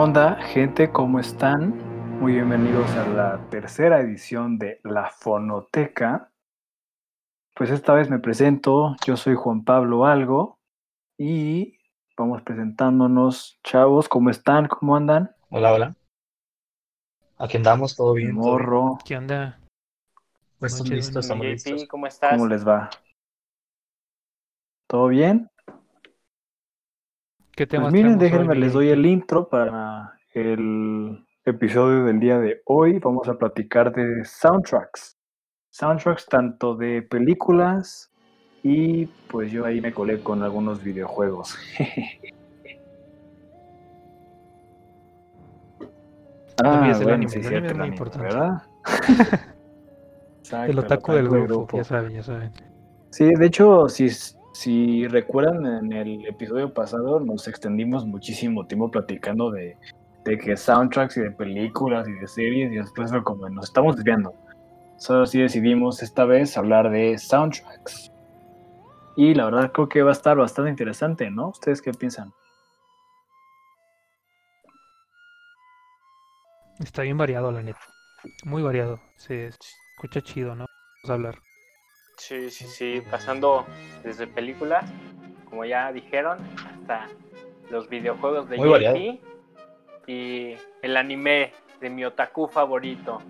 ¿Qué onda, gente? ¿Cómo están? Muy bienvenidos a la tercera edición de La Fonoteca. Pues esta vez me presento, yo soy Juan Pablo Algo y vamos presentándonos. Chavos, ¿cómo están? ¿Cómo andan? Hola, hola. Aquí andamos, todo bien. todo bien. Morro, ¿Qué onda? Pues listos, estamos listos. ¿cómo estás? ¿cómo les va? ¿Todo bien? ¿Qué Pues miren, hoy, déjenme, les doy el intro para el episodio del día de hoy. Vamos a platicar de soundtracks. Soundtracks tanto de películas y pues yo ahí me colé con algunos videojuegos. No olvides el bueno, anime, sí, el anime es muy importante. ¿verdad? Exacto, El otaku del grupo, ya saben, ya saben. Sí, de hecho, si, si recuerdan en el episodio pasado, nos extendimos muchísimo tiempo platicando de, de que soundtracks y de películas y de series, y después como nos estamos desviando. Solo así decidimos esta vez hablar de soundtracks. Y la verdad creo que va a estar bastante interesante, ¿no? ¿Ustedes qué piensan? Está bien variado, la neta. Muy variado. Se escucha chido, ¿no? Vamos a hablar. Sí, sí, sí, pasando desde películas, como ya dijeron, hasta los videojuegos de. JP y el anime de mi otaku favorito.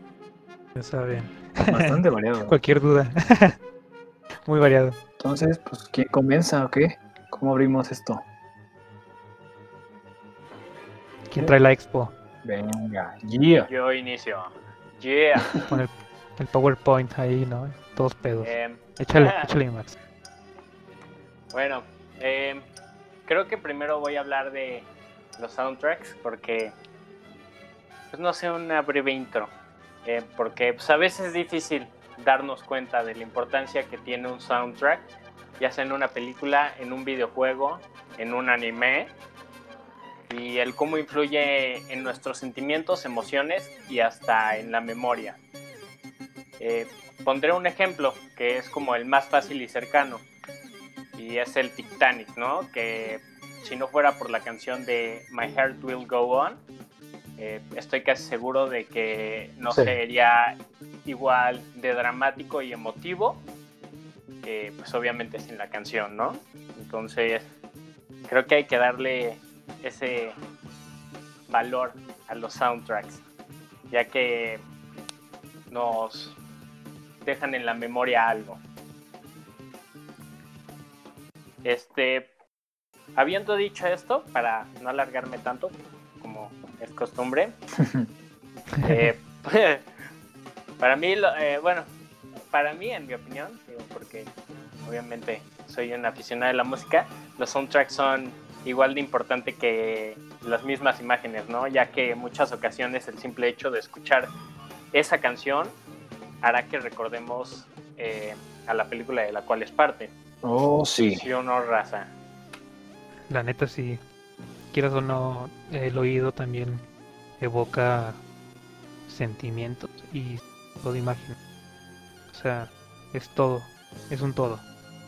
Ya saben. Bastante variado. Cualquier duda. Muy variado. Entonces, pues, ¿quién comienza o qué? ¿Cómo abrimos esto? ¿Quién trae la expo? Venga, yeah. Yo inicio. Yeah. Con el, el PowerPoint ahí, ¿no? Todos pedos. Em, Échale, échale, Max. Bueno, eh, creo que primero voy a hablar de los soundtracks porque, pues no sé, una breve intro. Eh, porque pues, a veces es difícil darnos cuenta de la importancia que tiene un soundtrack, ya sea en una película, en un videojuego, en un anime, y el cómo influye en nuestros sentimientos, emociones y hasta en la memoria. Eh, pondré un ejemplo que es como el más fácil y cercano y es el Titanic, ¿no? Que si no fuera por la canción de My Heart Will Go On, eh, estoy casi seguro de que no Sí. sería igual de dramático y emotivo que pues obviamente sin la canción, ¿no? Entonces creo que hay que darle ese valor a los soundtracks, ya que nos dejan en la memoria algo. Este, habiendo dicho esto, para no alargarme tanto, como es costumbre, eh, para mí, eh, bueno, para mí, en mi opinión, digo, porque obviamente soy un aficionado de la música, los soundtracks son igual de importante que las mismas imágenes, ¿no? Ya que en muchas ocasiones el simple hecho de escuchar esa canción hará que recordemos eh, a la película de la cual es parte. Oh, sí. ¿Sí o no, raza? La neta, sí. Quieras o no, el oído también evoca sentimientos y todo imagen. O sea, es todo. Es un todo.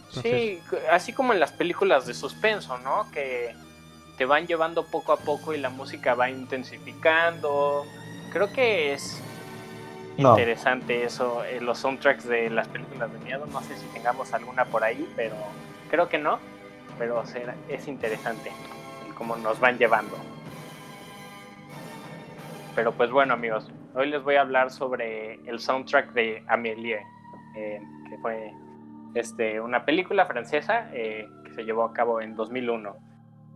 Entonces, Sí, así como en las películas de suspenso, ¿no? Que te van llevando poco a poco y la música va intensificando. Creo que es Interesante eso, eh, los soundtracks de las películas de miedo. No sé si tengamos alguna por ahí, pero creo que no. Pero será- es interesante cómo nos van llevando. Pero pues bueno, amigos, hoy les voy a hablar sobre el soundtrack de Amélie, eh, que fue este, una película francesa eh, que se llevó a cabo en 2001.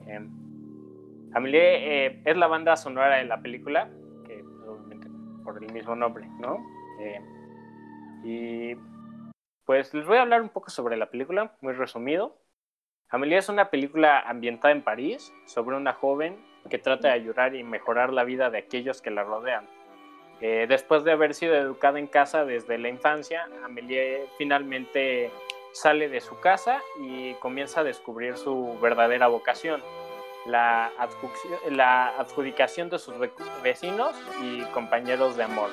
Eh, Amélie eh, es la banda sonora de la película, por el mismo nombre, ¿no? Eh, y pues les voy a hablar un poco sobre la película, muy resumido. Amélie es una película ambientada en París sobre una joven que trata de ayudar y mejorar la vida de aquellos que la rodean. Eh, después de haber sido educada en casa desde la infancia, Amélie finalmente sale de su casa y comienza a descubrir su verdadera vocación, la, la adjudicación de sus ve- vecinos y compañeros de amor.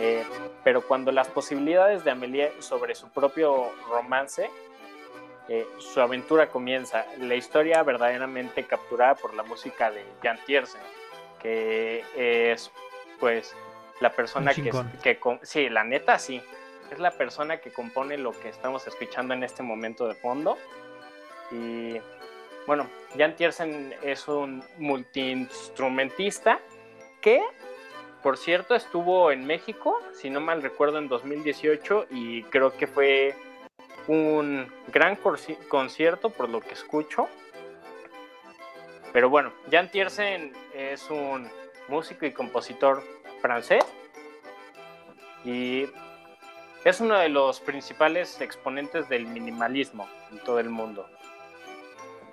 Eh, pero cuando las posibilidades de Amélie sobre su propio romance eh, su aventura comienza. La historia verdaderamente capturada por la música de Jan Tiersen, que es pues la persona que, que sí, la neta sí, es la persona que compone lo que estamos escuchando en este momento de fondo. Y bueno, Jan Tiersen es un multiinstrumentista que, por cierto, estuvo en México, si no mal recuerdo, en 2018 y creo que fue un gran concierto por lo que escucho. Pero bueno, Jan Tiersen es un músico y compositor francés y es uno de los principales exponentes del minimalismo en todo el mundo.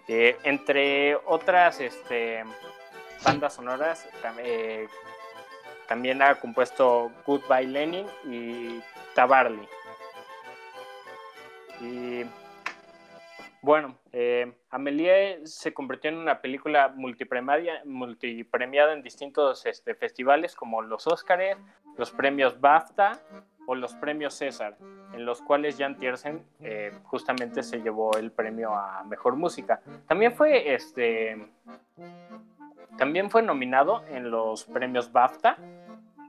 Entre otras este, bandas sonoras, eh, también ha compuesto Goodbye Lenin y Tabarly. Y bueno, eh, Amelie se convirtió en una película multipremiada, multipremiada en distintos este, festivales como los Óscares, los premios BAFTA o los premios César, en los cuales Jan Tiersen eh, justamente se llevó el premio a mejor música. También fue este también fue nominado en los premios BAFTA,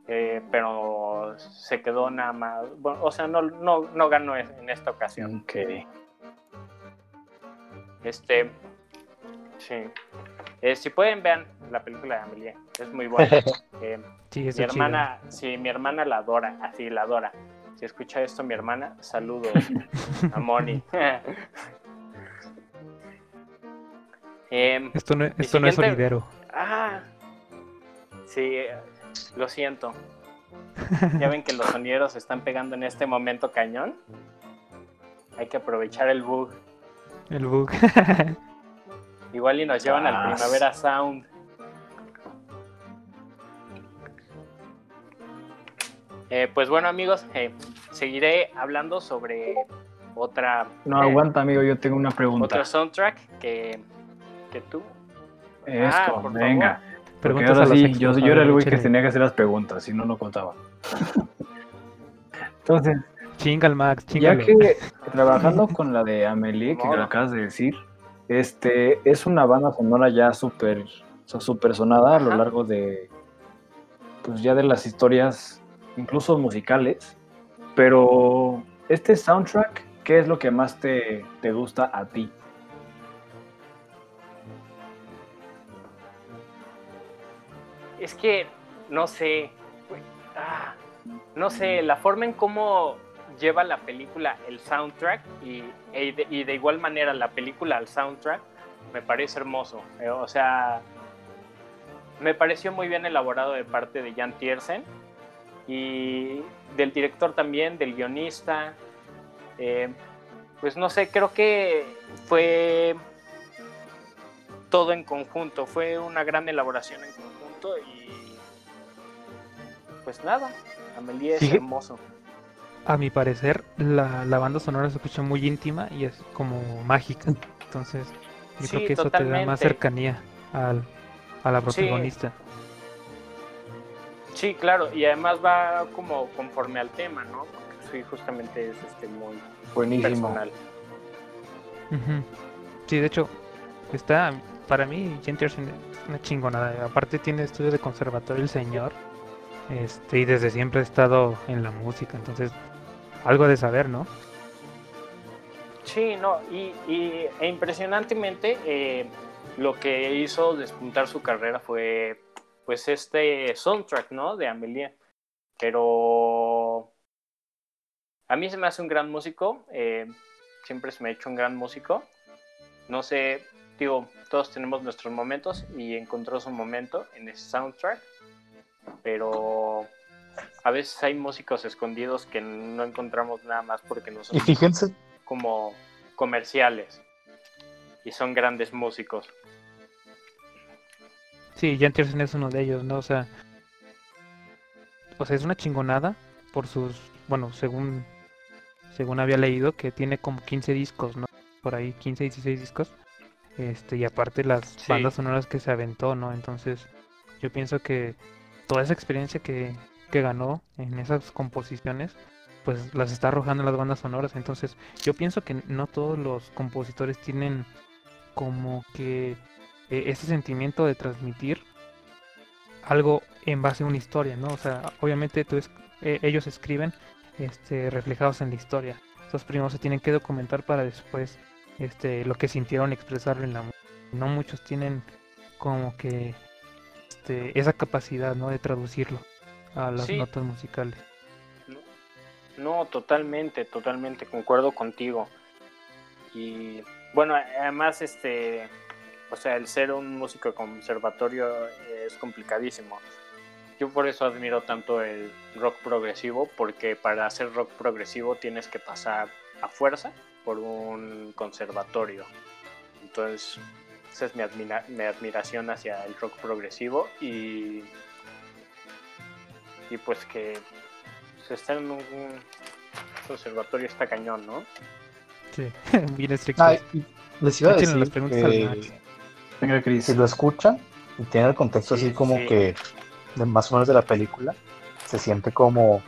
eh, pero se quedó nada más, bueno, o sea, no, no, no ganó en esta ocasión. Ok. Este, sí. Eh, si pueden, vean la película de Amelie, es muy buena. Eh, Sí, mi hermana, sí, mi hermana la adora, así la adora. Si escucha esto mi hermana, saludos a Moni. Em, Esto no, Mi esto no es sonidero. ah, sí, eh, lo siento. Ya ven que los sonideros se están pegando en este momento cañón. Hay que aprovechar el bug. El bug. Igual y nos llevan al Ah. Primavera Sound. Eh, pues bueno amigos, eh, seguiré hablando sobre otra, No, eh, aguanta, amigo, yo tengo una pregunta. otro soundtrack que, que tú. Esto, Ah, por venga. Porque Preguntas ahora sí, yo, era el güey que tenía que hacer las preguntas, si no, no contaba. Entonces, Chinga el Max, ya que trabajando con la de Amelie, que acabas de decir, este, es una banda sonora ya súper súper sonada a lo largo de, pues ya de las historias, incluso musicales, pero este soundtrack, ¿qué es lo que más te, te gusta a ti? Es que, no sé, ah, no sé, la forma en cómo lleva la película el soundtrack y, e de, y de igual manera la película al soundtrack me parece hermoso. Eh, o sea, me pareció muy bien elaborado de parte de Jan Tiersen y del director también, del guionista. Eh, pues no sé, creo que fue todo en conjunto, fue una gran elaboración en conjunto y pues nada, Amelie es hermoso. A mi parecer, la, la banda sonora se escucha muy íntima y es como mágica. Entonces, yo Sí, creo que eso te da más cercanía al, a la protagonista. Sí, claro, y además va como conforme al tema, ¿no? Porque sí, justamente es este muy Buenísimo. personal. Sí, de hecho, está, para mí, Jen Tiersen es una chingonada. Aparte tiene estudios de conservatorio el señor. Este, y desde siempre ha estado en la música, entonces algo de saber, ¿no? Sí, no, y, e impresionantemente eh, lo que hizo despuntar su carrera fue pues este soundtrack, ¿no? De Amelie. Pero a mí se me hace un gran músico, eh, siempre se me ha hecho un gran músico. No sé, digo, todos tenemos nuestros momentos y encontró su momento en ese soundtrack, pero a veces hay músicos escondidos que no encontramos nada más porque no son Y fíjense, como comerciales y son grandes músicos. Sí, Jan Tiersen es uno de ellos, ¿no? O sea, o sea, es una chingonada por sus, bueno, según según había leído que tiene como 15 discos, ¿no? Por ahí 15, 16 discos. Este, y aparte las Sí. bandas sonoras que se aventó, ¿no? Entonces, yo pienso que toda esa experiencia que, que ganó en esas composiciones pues las está arrojando las bandas sonoras. Entonces, yo pienso que no todos los compositores tienen como que eh, ese sentimiento de transmitir algo en base a una historia, ¿no? O sea, obviamente eh, ellos escriben este, reflejados en la historia. Estos primos se tienen que documentar para después este, lo que sintieron expresarlo en la música. No muchos tienen como que este, esa capacidad, ¿no? De traducirlo a las notas musicales. No, totalmente, totalmente, concuerdo contigo. Y bueno, además, este, o sea, el ser un músico de conservatorio es complicadísimo. Yo por eso admiro tanto el rock progresivo, porque para hacer rock progresivo tienes que pasar a fuerza por un conservatorio. Entonces, esa es mi, mi admiración hacia el rock progresivo y, y pues que se está en un conservatorio está cañón, ¿no? Sí, bien estricto. les iba a decir que, Venga, si lo escuchan y tienen el contexto así como que de más o menos de la película, se siente como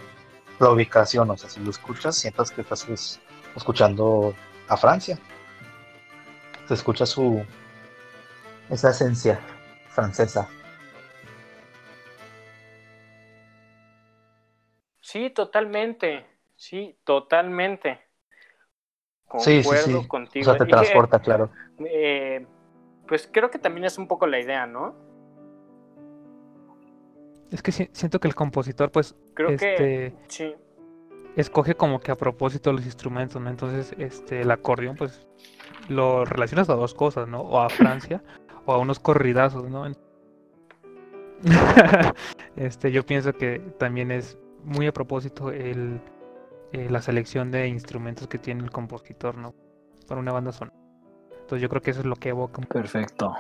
la ubicación, o sea, si lo escuchas, sientas que estás escuchando a Francia. Se escucha su esa esencia francesa. Sí, totalmente. Sí, totalmente. Concuerdo contigo. O sea, te transporta, claro. Eh, pues creo que también es un poco la idea, ¿no? Es que siento que el compositor, pues, creo que este, sí. escoge como que a propósito los instrumentos, ¿no? Entonces, este, el acordeón, pues, lo relacionas a dos cosas, ¿no? O a Francia o a unos corridazos, ¿no? este, yo pienso que también es muy a propósito el, eh, la selección de instrumentos que tiene el compositor, ¿no? Para una banda sonora. Entonces yo creo que eso es lo que evoca. Perfecto.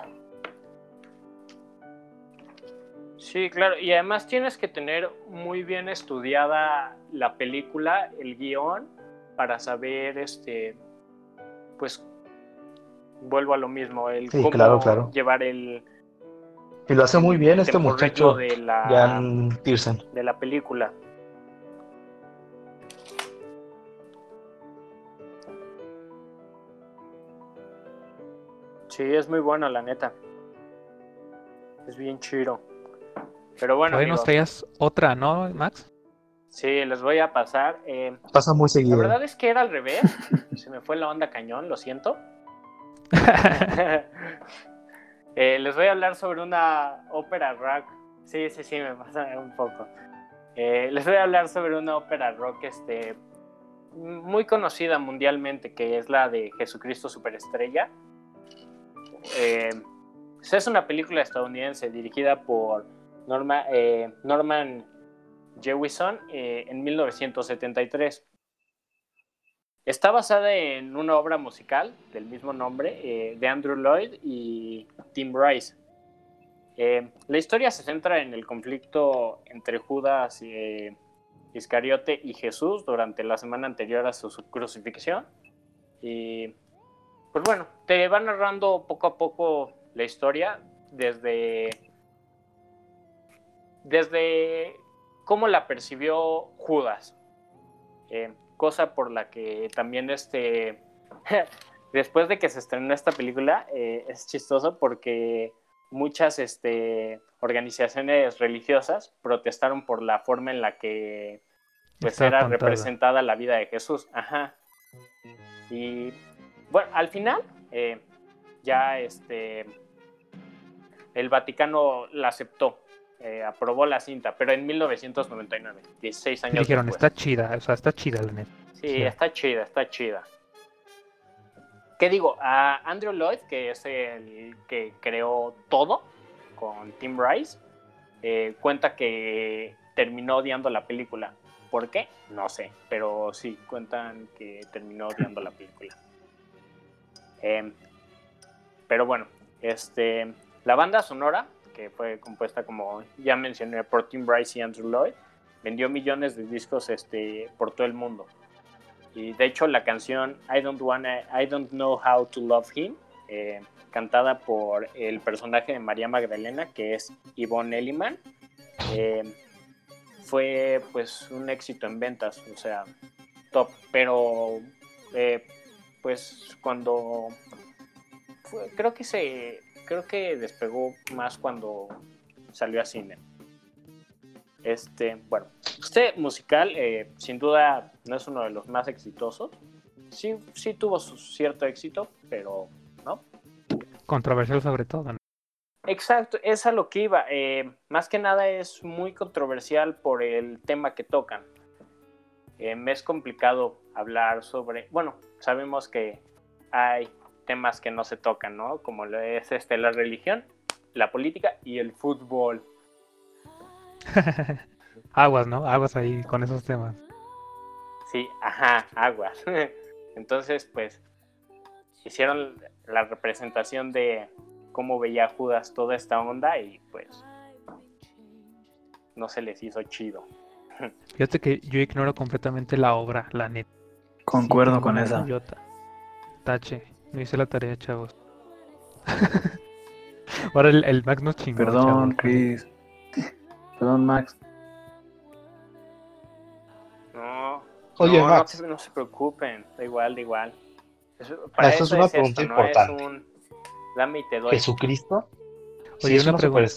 Sí, claro, y además tienes que tener muy bien estudiada la película, el guion, para saber, este, pues, vuelvo a lo mismo, el cómo claro, llevar el... Y lo hace muy bien este muchacho, de la, Jan Pearson. De la película. Sí, es muy bueno, la neta. Es bien chido. Pero bueno. Hoy nos traías otra, ¿no, Max? Sí, les voy a pasar. Eh, Pasa muy seguido. La verdad es que era al revés. Se me fue la onda cañón, lo siento. Eh, les voy a hablar sobre una ópera rock. Sí, sí, sí, me pasa un poco. Eh, les voy a hablar sobre una ópera rock este, muy conocida mundialmente, que es la de Jesucristo Superestrella. Eh, es una película estadounidense dirigida por eh, Norman Jewison eh, en 1973. Está basada en una obra musical del mismo nombre de Andrew Lloyd y Tim Rice. la historia se centra en el conflicto entre Judas Iscariote y Jesús durante la semana anterior a su crucifixión. Y pues bueno, te va narrando poco a poco la historia desde, desde cómo la percibió Judas. Eh, cosa por la que también este, después de que se estrenó esta película, eh, es chistoso porque muchas este, organizaciones religiosas protestaron por la forma en la que pues, era representada la vida de Jesús. Ajá. Y bueno, al final, eh, ya este, el Vaticano la aceptó, eh, aprobó la cinta, pero en 1999, 16 años dijeron, está chida, o sea, está chida la neta. Sí, está chida, está chida. ¿Qué digo? A Andrew Lloyd, que es el que creó todo con Tim Rice, eh, cuenta que terminó odiando la película. ¿Por qué? No sé, pero sí, cuentan que terminó odiando la película. Em, pero bueno, este, la banda sonora, que fue compuesta como ya mencioné por Tim Bryce y Andrew Lloyd, vendió millones de discos este, por todo el mundo. Y de hecho la canción I Don't, Wanna, I Don't Know How to Love Him, eh, cantada por el personaje de María Magdalena, que es Yvonne Elliman, eh, fue pues un éxito en ventas, o sea, top, pero eh, pues cuando creo que se creo que despegó más cuando salió a cine. Este, bueno, este musical eh, sin duda no es uno de los más exitosos. Sí, sí tuvo su cierto éxito, pero no. Controversial sobre todo. Exacto, es a lo que iba. Eh, más que nada es muy controversial por el tema que tocan. Eh, me es complicado hablar sobre, bueno, sabemos que hay temas que no se tocan, ¿no? Como lo es este, la religión, la política y el fútbol. aguas, ¿no? Aguas ahí con esos temas. Sí, ajá, aguas. Entonces, pues, hicieron la representación de cómo veía Judas toda esta onda y pues no se les hizo chido. Fíjate que yo ignoro completamente la obra, la neta. Concuerdo con esa. Tache. No hice la tarea, chavos. Ahora el, Max nos chingó. Perdón, Chris. Perdón, Max. No. Oye, no, Max. No, se preocupen. Da igual, da igual. Eso, para eso, es una pregunta importante. un... Dame y te doy. ¿Jesucristo? Oye, una, pregunta.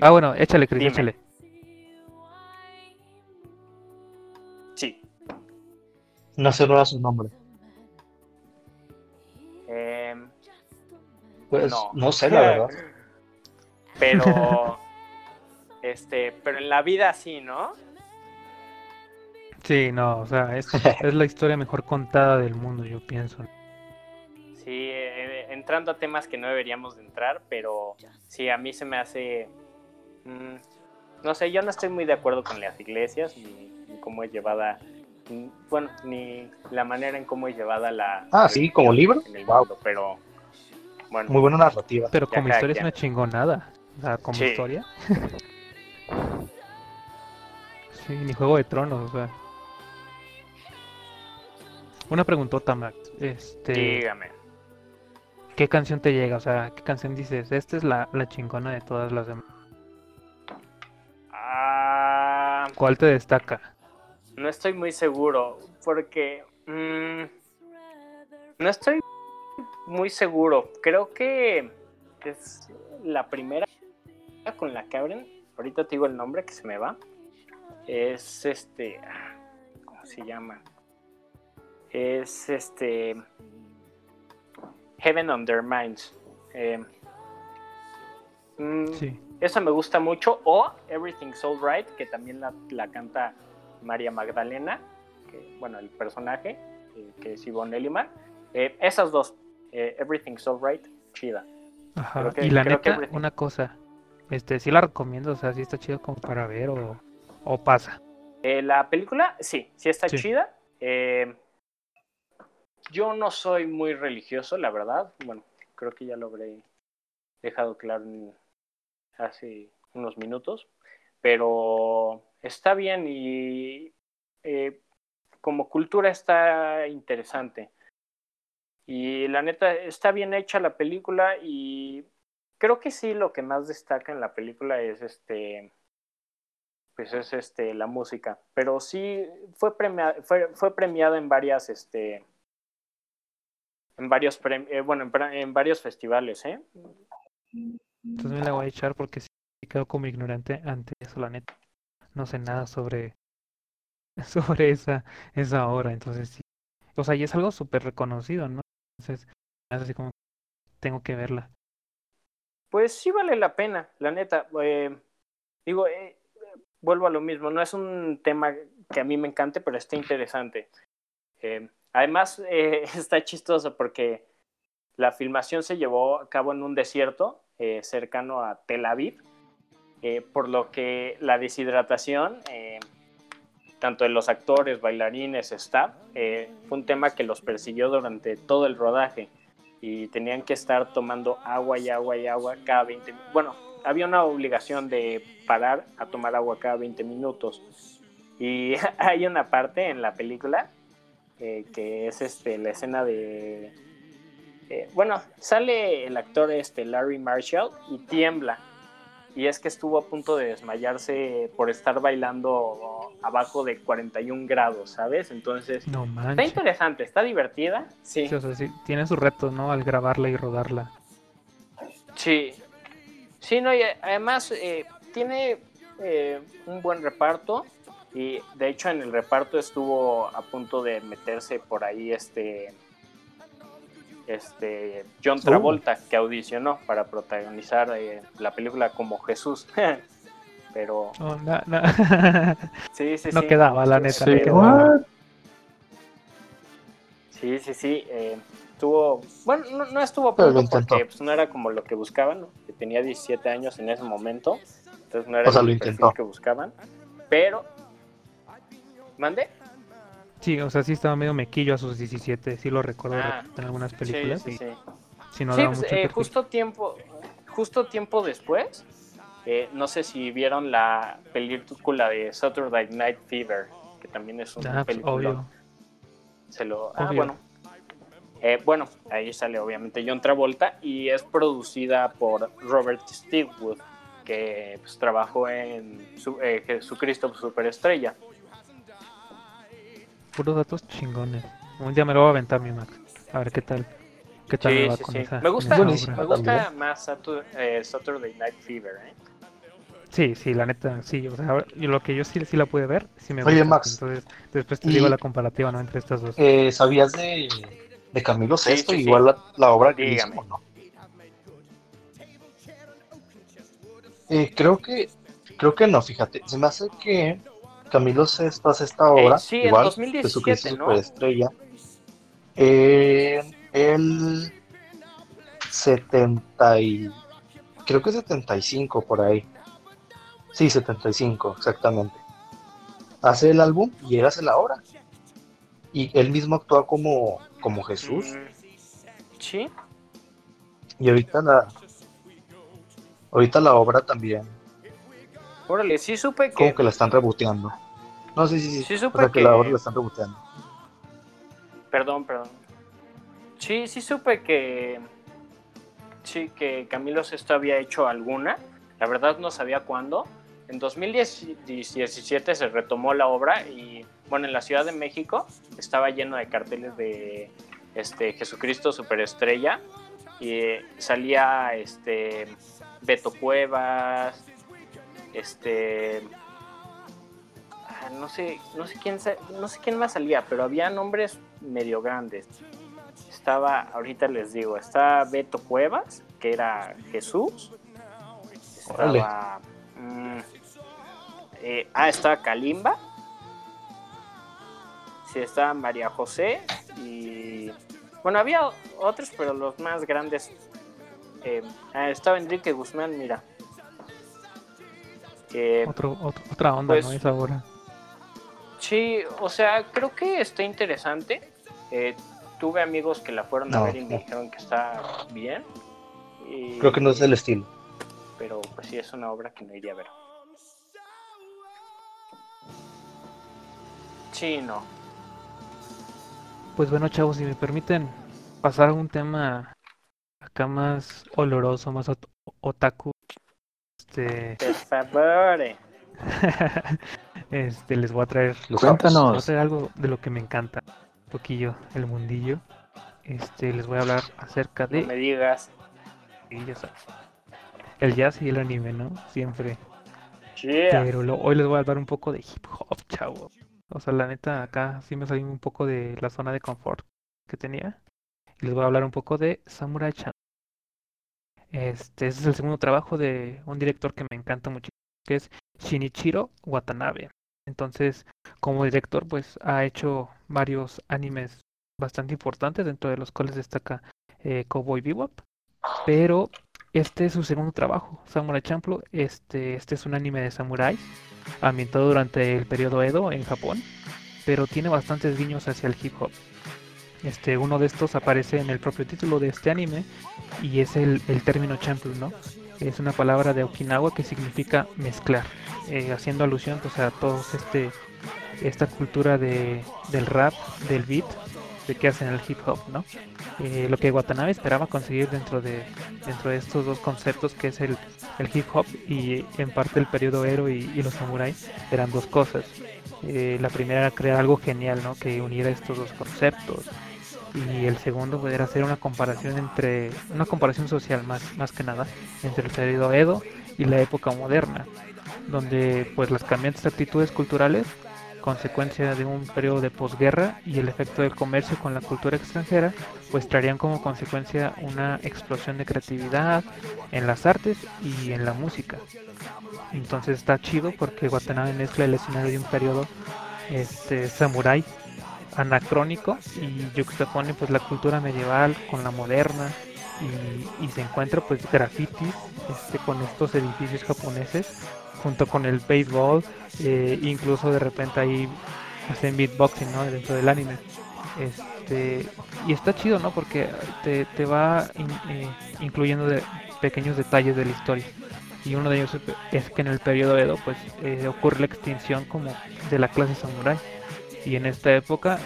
Ah, bueno, échale, Chris, échale. No se roba su nombre. Pues no, sé, la verdad. Pero, este, pero en la vida sí, ¿no? Sí, no, o sea, es, es la historia mejor contada del mundo, yo pienso. Sí, eh, entrando a temas que no deberíamos de entrar, pero sí, a mí se me hace... Mm, no sé, yo no estoy muy de acuerdo con las iglesias, ni, cómo es llevada, bueno, ni la manera en cómo es llevada la... Ah, sí, como libro. pero muy buena narrativa. Pero como historia es una chingonada. O sea, como historia. sí, ni Juego de Tronos, o sea. Una preguntota, Max. Este, Dígame. ¿Qué canción te llega? O sea, ¿qué canción dices? Esta es la, chingona de todas las demás. Ah, ¿Cuál te destaca? No estoy muy seguro, porque... Mm, no estoy muy seguro. Creo que es la primera con la que abren. Ahorita te digo el nombre que se me va. Es este. ¿Cómo se llama? Es este. Heaven on Their Minds. Eh, mm, Esa me gusta mucho. O Everything's Alright, que también la, canta María Magdalena. Que, bueno, el personaje, eh, que es Yvonne Elliman. Eh, esas dos eh, Everything's Alright, chida. Ajá. y la neta, una cosa, este, sí la recomiendo, o sea, sí está chido como para ver o, o pasa. La película, sí, sí está chida. Yo no soy muy religioso, la verdad. Bueno, creo que ya lo habré dejado claro hace unos minutos. Pero está bien y como cultura está interesante. Y la neta, está bien hecha la película y creo que sí lo que más destaca en la película es este pues es este la música. Pero sí fue premiada fue, fue premiada en varias este en varios eh, bueno en, varios festivales eh entonces me la voy a echar porque sí quedo como ignorante ante eso la neta no sé nada sobre sobre esa esa obra entonces sí o sea y es algo súper reconocido no entonces, es así como tengo que verla. Pues sí vale la pena, la neta. Eh, digo, eh, vuelvo a lo mismo, no es un tema que a mí me encante, pero está interesante. Eh, además, está chistoso porque la filmación se llevó a cabo en un desierto cercano a Tel Aviv, por lo que la deshidratación tanto de los actores, bailarines, staff, eh, fue un tema que los persiguió durante todo el rodaje y tenían que estar tomando agua y agua y agua cada 20 minutos. Bueno, había una obligación de parar a tomar agua cada 20 minutos. Y hay una parte en la película eh, que es este, la escena de... Eh, bueno, sale el actor este, Larry Marshall y tiembla. Y es que estuvo a punto de desmayarse por estar bailando abajo de 41 grados, ¿sabes? Entonces, no está interesante, está divertida, sí. sí, o sea, sí tiene sus retos, ¿no? Al grabarla y rodarla. Sí, sí, no, y además eh, tiene eh, un buen reparto y de hecho en el reparto estuvo a punto de meterse por ahí este este John Travolta que audicionó para protagonizar eh, la película como Jesús. Pero oh, no, no. sí, sí, no quedaba la neta sí sí. sí eh, estuvo bueno no, estuvo a punto porque pues, no era como lo que buscaban que tenía 17 años en ese momento entonces no era lo que buscaban pero mande Sí, o sea, sí estaba medio mequillo a sus 17, sí lo recuerdo ah, en algunas películas. Sí, sí, sí. Pues, eh, justo tiempo, justo tiempo después, eh, no sé si vieron la película de Saturday Night Fever, que también es una ah, pues, película. Se lo, ah, bueno. Eh, bueno, ahí sale obviamente John Travolta y es producida por Robert Steelwood, que pues, trabajó en su, Jesucristo Superestrella puros datos chingones. Un día me lo voy a aventar mi Max. A ver qué tal. ¿Qué tal me va con esa, Me gusta, me gusta más eh, Saturday, Night Fever, ¿eh? Sí, sí, la neta, sí. O sea, lo que yo sí, sí la pude ver, sí me Oye, Max. Entonces, después te digo la comparativa, ¿no? Entre estas dos. Eh, ¿Sabías de, de Camilo Sesto? Igual la, la, obra que hizo, ¿no? Eh, creo que creo que no, fíjate. Se me hace que Camilo Sesto hace esta obra, eh, igual, en 2017, ¿no? Superestrella, en el 70 y, creo que 75 por ahí. Sí, 75, exactamente. Hace el álbum y él hace la obra. Y él mismo actúa como, como Jesús. Mm, sí. Y ahorita la, ahorita la obra también. Órale, sí supe que. Como que la están reboteando. No, sí, sí, sí. Sí supe que, la lo están reboteando. Perdón, perdón. Sí, sí supe que. Sí, que Camilo Sesto había hecho alguna. La verdad no sabía cuándo. En 2017 se retomó la obra y, bueno, en la Ciudad de México estaba lleno de carteles de este, Jesucristo Superestrella y salía este, Beto Cuevas, este, no sé, no sé quién no sé quién más salía, pero había nombres medio grandes. Estaba, ahorita les digo, estaba Beto Cuevas, que era Jesús. Estaba. Mm, eh, ah, estaba Kalimba. Sí, estaba María José. Y. Bueno, había otros, pero los más grandes. Eh, ah, estaba Enrique Guzmán, mira. otra onda, ¿no? Pues, Esa hora. Sí, o sea, creo que está interesante. Eh, tuve amigos que la fueron a ver y me dijeron que está bien. Creo que no es el estilo. Pero pues sí, es una obra que no iría a ver. Sí, no. Pues bueno, chavos, si me permiten pasar a un tema acá más oloroso, más otaku. Este... Por favor. este, les voy a traer, Cuéntanos. algo de lo que me encanta, un poquillo, el mundillo. Este, les voy a hablar acerca de. No me digas. El jazz y el anime, ¿no? Siempre. Pero hoy les voy a hablar un poco de hip hop, chavo. O sea, la neta, acá sí me salí un poco de la zona de confort que tenía. Y les voy a hablar un poco de Samurai Chan. Este, este es el segundo trabajo de un director que me encanta mucho que es Shinichiro Watanabe. Entonces, como director, pues ha hecho varios animes bastante importantes, dentro de los cuales destaca eh, Cowboy Bebop. Pero este es su segundo trabajo, Samurai Champloo. Este, este es un anime de samuráis, ambientado durante el periodo Edo en Japón, pero tiene bastantes guiños hacia el hip hop. Este, uno de estos aparece en el propio título de este anime y es el, el término Champloo, ¿no? Es una palabra de Okinawa que significa mezclar, eh, haciendo alusión pues, a todos este esta cultura de, del rap, del beat de qué hacen el hip hop, ¿no? Eh, lo que Watanabe esperaba conseguir dentro de, dentro de estos dos conceptos, que es el, el hip hop y en parte el periodo héroe y, los samuráis, eran dos cosas. Eh, la primera era crear algo genial, ¿no? Que uniera estos dos conceptos. Y el segundo poder hacer una comparación entre, una comparación social más, más que nada, entre el periodo Edo y la época moderna, donde pues las cambiantes actitudes culturales consecuencia de un periodo de posguerra y el efecto del comercio con la cultura extranjera, pues traerían como consecuencia una explosión de creatividad en las artes y en la música. Entonces está chido porque Watanabe mezcla el escenario de un periodo este samurái anacrónico y juxtapone pues la cultura medieval con la moderna y, se encuentra pues grafitis este, con estos edificios japoneses junto con el béisbol, eh, incluso de repente ahí hacen beatboxing ¿no? dentro del anime. Este, y está chido, ¿no? Porque te, te va eh, incluyendo de pequeños detalles de la historia. Y uno de ellos es que en el periodo Edo pues eh, ocurre la extinción como de la clase samurai. Y en esta época,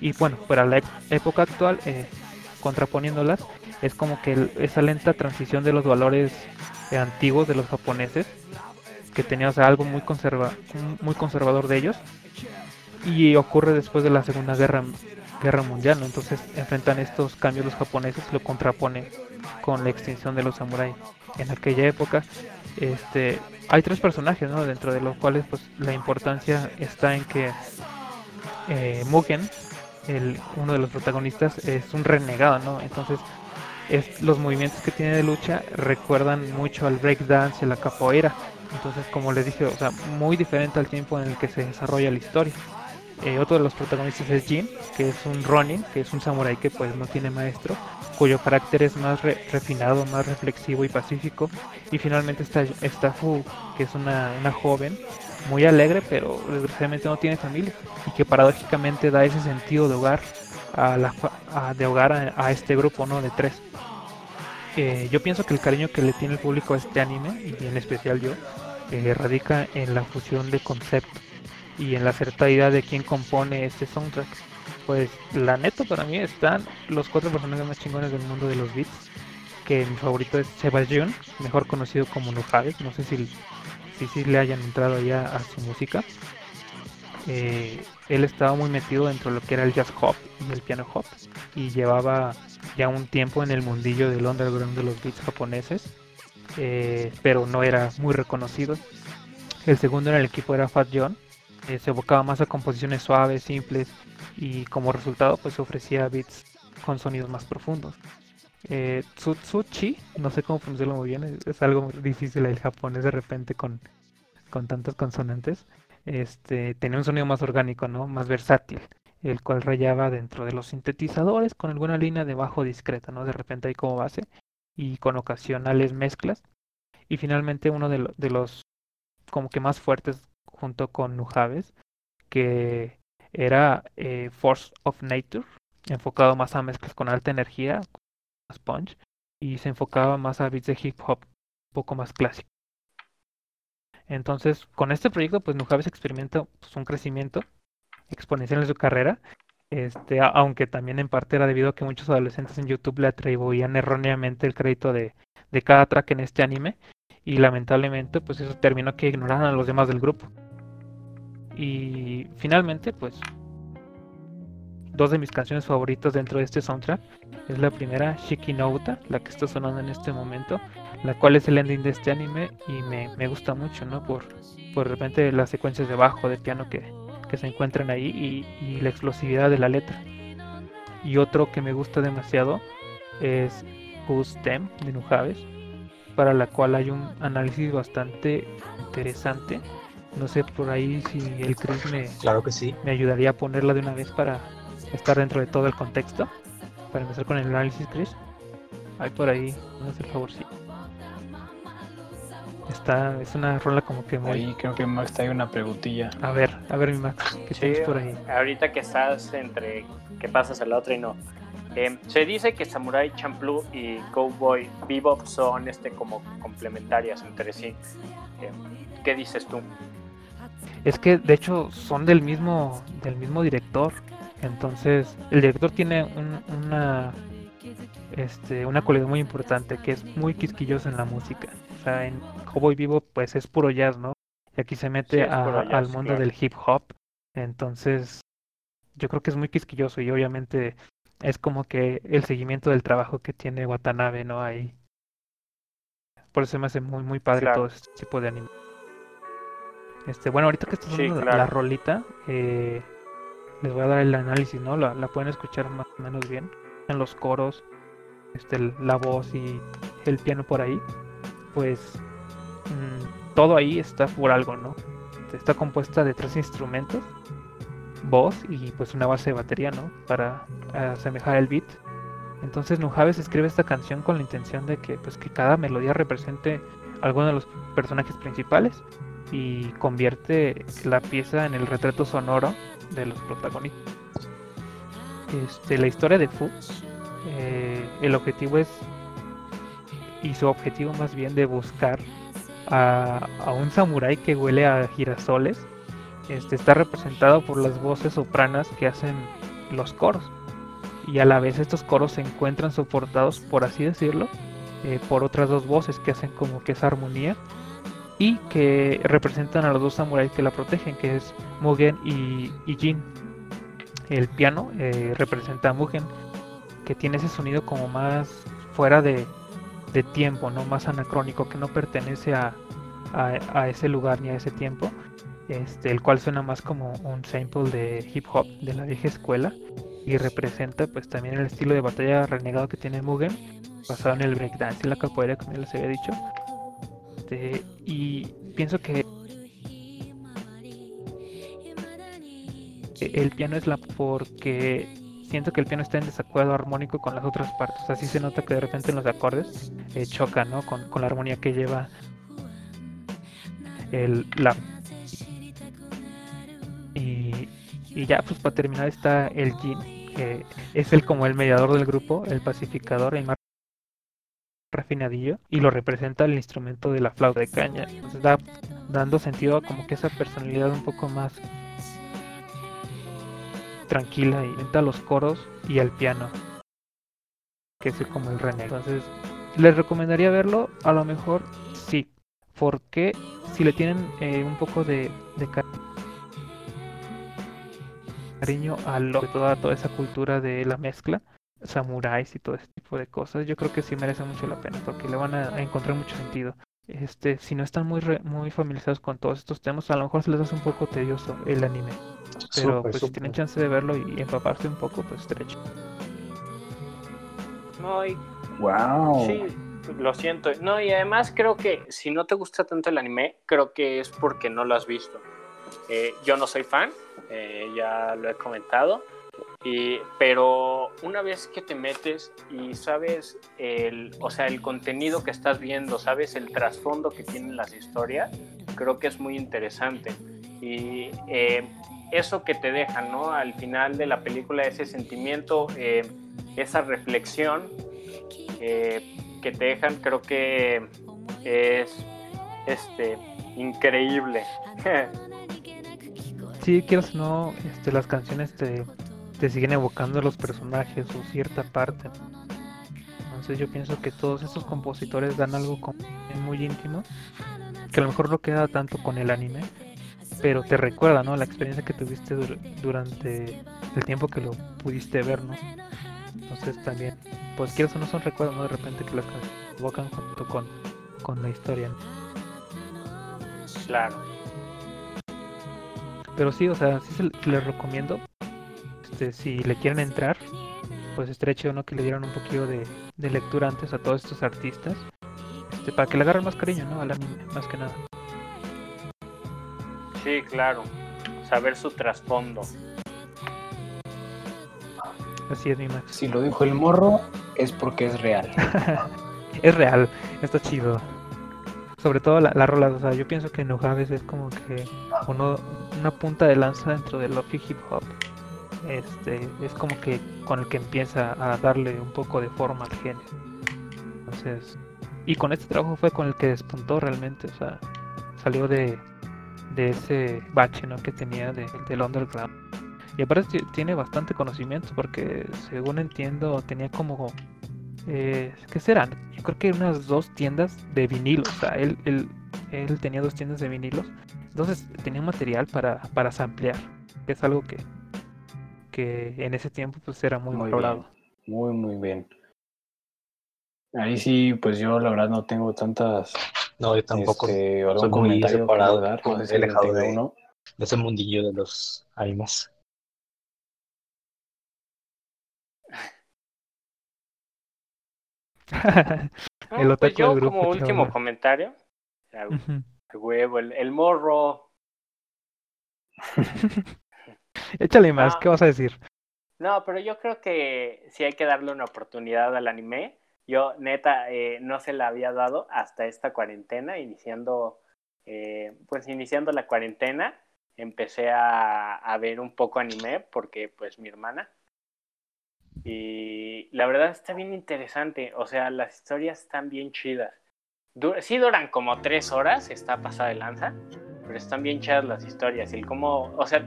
y bueno, para la época actual, contraponiéndolas, es como que esa lenta transición de los valores antiguos de los japoneses que tenía algo muy, conserva, muy conservador de ellos. Y ocurre después de la Segunda Guerra, Guerra Mundial, entonces enfrentan estos cambios los japoneses, lo contrapone con la extinción de los samuráis. En aquella época este, hay tres personajes, ¿no? dentro de los cuales pues, la importancia está en que eh, Mugen, el, uno de los protagonistas, es un renegado, ¿no? entonces es, los movimientos que tiene de lucha recuerdan mucho al breakdance y a la capoeira entonces, como les dije, o sea, muy diferente al tiempo en el que se desarrolla la historia. Eh, otro de los protagonistas es Jin, que es un Ronin, que es un samurái que pues no tiene maestro, cuyo carácter es más refinado, más reflexivo y pacífico. Y finalmente está, está Fu, que es una, una joven muy alegre, pero desgraciadamente no tiene familia y que paradójicamente da ese sentido de hogar a la, de hogar a, este grupo, ¿no? De tres. Eh, yo pienso que el cariño que le tiene el público a este anime, y en especial yo, eh, radica en la fusión de conceptos y en la idea de quién compone este soundtrack. Pues la neta para mí están los cuatro personajes más chingones del mundo de los beats. Que mi favorito es Sebastian, mejor conocido como Nujades. No sé si, si, le hayan entrado ya a su música. Eh, él estaba muy metido dentro de lo que era el jazz hop y el piano hop. Y llevaba ya un tiempo en el mundillo del underground de los beats japoneses eh, pero no era muy reconocido. El segundo en el equipo era Fat John, eh, se evocaba más a composiciones suaves, simples y como resultado pues ofrecía beats con sonidos más profundos. Eh, Tsutsuchi, no sé cómo pronunciarlo muy bien, es, algo difícil el japonés de repente con, con tantas consonantes. Este, tenía un sonido más orgánico, ¿no? más versátil, el cual rayaba dentro de los sintetizadores con alguna línea de bajo discreta, ¿no? de repente ahí como base, y con ocasionales mezclas. Y finalmente uno de, los como que más fuertes junto con Nujaves, que era eh, Force of Nature, enfocado más a mezclas con alta energía, punch, y se enfocaba más a beats de hip hop, un poco más clásico. Entonces, con este proyecto, pues Nujaves experimenta pues, un crecimiento exponencial en su carrera este, aunque también en parte era debido a que muchos adolescentes en YouTube le atribuían erróneamente el crédito de, de cada track en este anime y lamentablemente pues eso terminó que ignoraran a los demás del grupo. Y finalmente pues dos de mis canciones favoritas dentro de este soundtrack es la primera Shiki Nouta, la que está sonando en este momento, la cual es el ending de este anime y me, me gusta mucho, ¿no? Por, por repente las secuencias de bajo, de piano que, que se encuentran ahí y, la explosividad de la letra. Y otro que me gusta demasiado es Who's Them de Nujaves, para la cual hay un análisis bastante interesante. No sé por ahí si el Chris me, claro que sí. me ayudaría a ponerla de una vez para estar dentro de todo el contexto. Para empezar con el análisis, Chris. Hay por ahí, no el favor, sí. Está, es una rola como que muy... Ahí creo que Max trae una preguntilla. A ver, a ver mi Max, ¿qué tienes por ahí? Ahorita que estás entre que pasas a la otra y no. Em, se dice que Samurai Champloo y Cowboy Bebop son este como complementarias entre sí. Em, ¿Qué dices tú? Es que de hecho son del mismo del mismo director Entonces, el director tiene una este, una cualidad muy importante que es muy quisquilloso en la música. O sea, en Cowboy Vivo pues es puro jazz, ¿no? Y aquí se mete al mundo del hip hop. Entonces, yo creo que es muy quisquilloso y obviamente es como que el seguimiento del trabajo que tiene Watanabe, ¿no? Ahí. Por eso me hace muy, muy padre todo este tipo de anime. Este, bueno, ahorita que estás haciendo la rolita, eh, les voy a dar el análisis, ¿no? La, la pueden escuchar más o menos bien en los coros, este, la voz y el piano por ahí, pues mm, todo ahí está por algo, ¿no? Está compuesta de tres instrumentos, voz y pues una base de batería, ¿no? Para asemejar el beat. Entonces Nujaves escribe esta canción con la intención de que pues que cada melodía represente alguno de los personajes principales y convierte la pieza en el retrato sonoro de los protagonistas. Este, la historia de Fu, eh, el objetivo es, y su objetivo más bien de buscar a, un samurái que huele a girasoles, este, está representado por las voces sopranas que hacen los coros. Y a la vez estos coros se encuentran soportados, por así decirlo, eh, por otras dos voces que hacen como que esa armonía y que representan a los dos samuráis que la protegen, que es Mugen y, Jin el piano eh, representa a Mugen, que tiene ese sonido como más fuera de, tiempo, no más anacrónico, que no pertenece a, ese lugar ni a ese tiempo, este, el cual suena más como un sample de hip hop de la vieja escuela y representa pues también el estilo de batalla renegado que tiene Mugen, basado en el breakdance y la capoeira, como ya les había dicho. Este, y pienso que el piano es la porque siento que el piano está en desacuerdo armónico con las otras partes. Así se nota que de repente en los acordes eh, choca, ¿no? Con, la armonía que lleva el la y, y ya pues para terminar está el Jin que es el como el mediador del grupo el pacificador el más refinadillo y lo representa el instrumento de la flauta de caña. Da dando sentido a como que esa personalidad un poco más tranquila y inventa los coros y el piano, que es como el René. Entonces, les recomendaría verlo, a lo mejor sí, porque si le tienen eh, un poco de, cariño a lo toda, toda esa cultura de la mezcla, samuráis y todo ese tipo de cosas, yo creo que sí merece mucho la pena, porque le van a, encontrar mucho sentido. Este, si no están muy muy familiarizados con todos estos temas, a lo mejor se les hace un poco tedioso el anime. Pero pues si tienen chance de verlo y empaparse un poco, pues estrecho. No, wow. Sí, lo siento. No, y además creo que si no te gusta tanto el anime, creo que es porque no lo has visto. Eh, yo no soy fan, eh, ya lo he comentado. Y, pero una vez que te metes y sabes el, o sea, el contenido que estás viendo, sabes el trasfondo que tienen las historias, creo que es muy interesante. Y eh, eso que te dejan, ¿no? Al final de la película, ese sentimiento, eh, esa reflexión eh, que te dejan, creo que es este, increíble. sí, quiero o no, este, las canciones te, te siguen evocando a los personajes o cierta parte. Entonces yo pienso que todos estos compositores dan algo muy íntimo, que a lo mejor no queda tanto con el anime, pero te recuerda, ¿no? La experiencia que tuviste durante el tiempo que lo pudiste ver, ¿no? Entonces también, pues quieres o no son recuerdos, ¿no? De repente que las evocan junto con, con la historia. Claro. Pero sí, o sea, sí se les recomiendo. Este, si le quieren entrar, pues estrecho, ¿no? Que le dieran un poquito de, de lectura antes a todos estos artistas. Este, para que le agarren más cariño, ¿no? Al anime, más que nada. Sí, claro. Saber su trasfondo. Así es, mi Max. Si lo dijo el morro, es porque es real. es real, está chido. Sobre todo la, la rola, o sea, yo pienso que Nujaves es como que uno, una punta de lanza dentro del Lofi Hip Hop. Este, es como que con el que empieza a darle un poco de forma al género. Entonces, y con este trabajo fue con el que despuntó realmente, o sea, salió de, de ese bache ¿no? que tenía de, del underground. Y aparte tiene bastante conocimiento porque según entiendo tenía como... Eh, ¿Qué serán? Yo creo que unas dos tiendas de vinilos. O sea, él, él, él tenía dos tiendas de vinilos. Entonces tenía material para, para samplear. Que es algo que, que en ese tiempo pues era muy, muy valorado. Muy, muy bien. Ahí sí, pues yo la verdad no tengo tantas. No, yo tampoco. Este, soy muy separado, dar, pues, alejado de, uno. de ese mundillo de los animes. el pues yo como último comentario, el huevo, el, morro. Échale más, ¿qué vas a decir? No, pero yo creo que sí hay que darle una oportunidad al anime. Yo, neta, eh, no se la había dado hasta esta cuarentena, iniciando, eh, pues iniciando la cuarentena, empecé a, a ver un poco anime porque, pues, mi hermana y la verdad está bien interesante, o sea, las historias están bien chidas. sí duran como tres horas, está pasada de lanza, pero están bien chidas las historias. Y el o sea,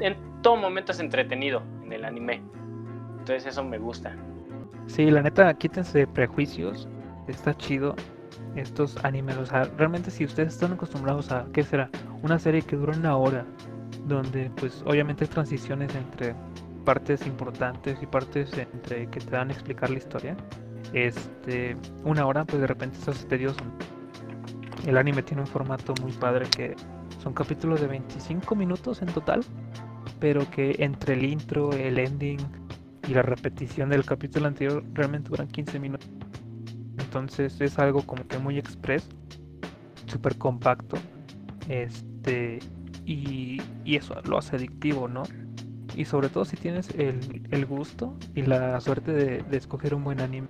en todo momento es entretenido en el anime. Entonces eso me gusta. Sí, la neta, quítense prejuicios, está chido estos animes. O sea, realmente si ustedes están acostumbrados a, ¿qué será? Una serie que dura una hora, donde pues obviamente hay transiciones entre partes importantes y partes entre que te dan a explicar la historia, este, una hora, pues de repente estás tedioso. El anime tiene un formato muy padre que son capítulos de 25 minutos en total, pero que entre el intro, el ending y la repetición del capítulo anterior realmente duran 15 minutos. Entonces es algo como que muy express, súper compacto. Este, y, y eso lo hace adictivo, ¿no? y sobre todo si tienes el, gusto y la suerte de, escoger un buen anime,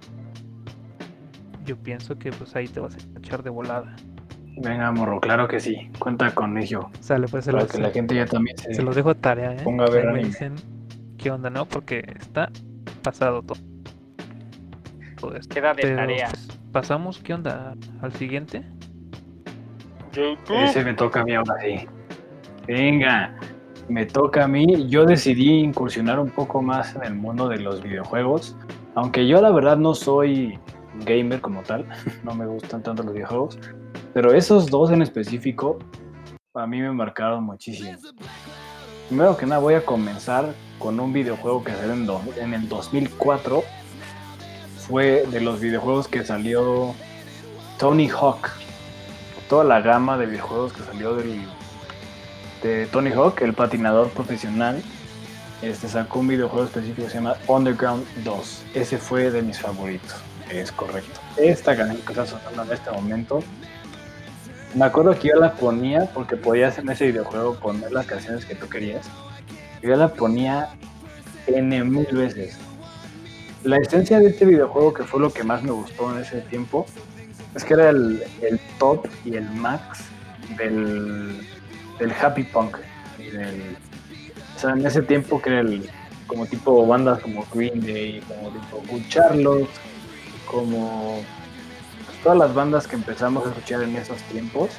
yo pienso que pues ahí te vas a echar de volada. Venga, morro, claro que sí. Cuenta con ello. Sale, pues se Para que la gente ya también se, se los dejo tarea, ¿eh? Ponga a ver dicen qué onda, ¿no? Porque está pasado todo. todo esto. Queda de tarea. Pues, pasamos, ¿qué onda? Al siguiente. Ese me toca a mí ahora sí. Venga me toca a mí. Yo decidí incursionar un poco más en el mundo de los videojuegos. Aunque yo la verdad no soy gamer como tal, no me gustan tanto los videojuegos. Pero esos dos en específico, a mí me marcaron muchísimo. Primero que nada voy a comenzar con un videojuego que salió en, en el 2004. Fue de los videojuegos que salió Tony Hawk. Toda la gama de videojuegos que salió del de Tony Hawk, el patinador profesional, este sacó un videojuego específico que se llama Underground 2. Ese fue de mis favoritos, es correcto. Esta canción que está sonando en este momento, me acuerdo que yo la ponía porque podías en ese videojuego poner las canciones que tú querías. Yo la ponía N mil veces. La esencia de este videojuego, que fue lo que más me gustó en ese tiempo, es que era el, el top y el max del del happy punk o sea, en ese tiempo que era el, como tipo bandas como Green Day, como tipo Good Charlotte, como todas las bandas que empezamos a escuchar en esos tiempos.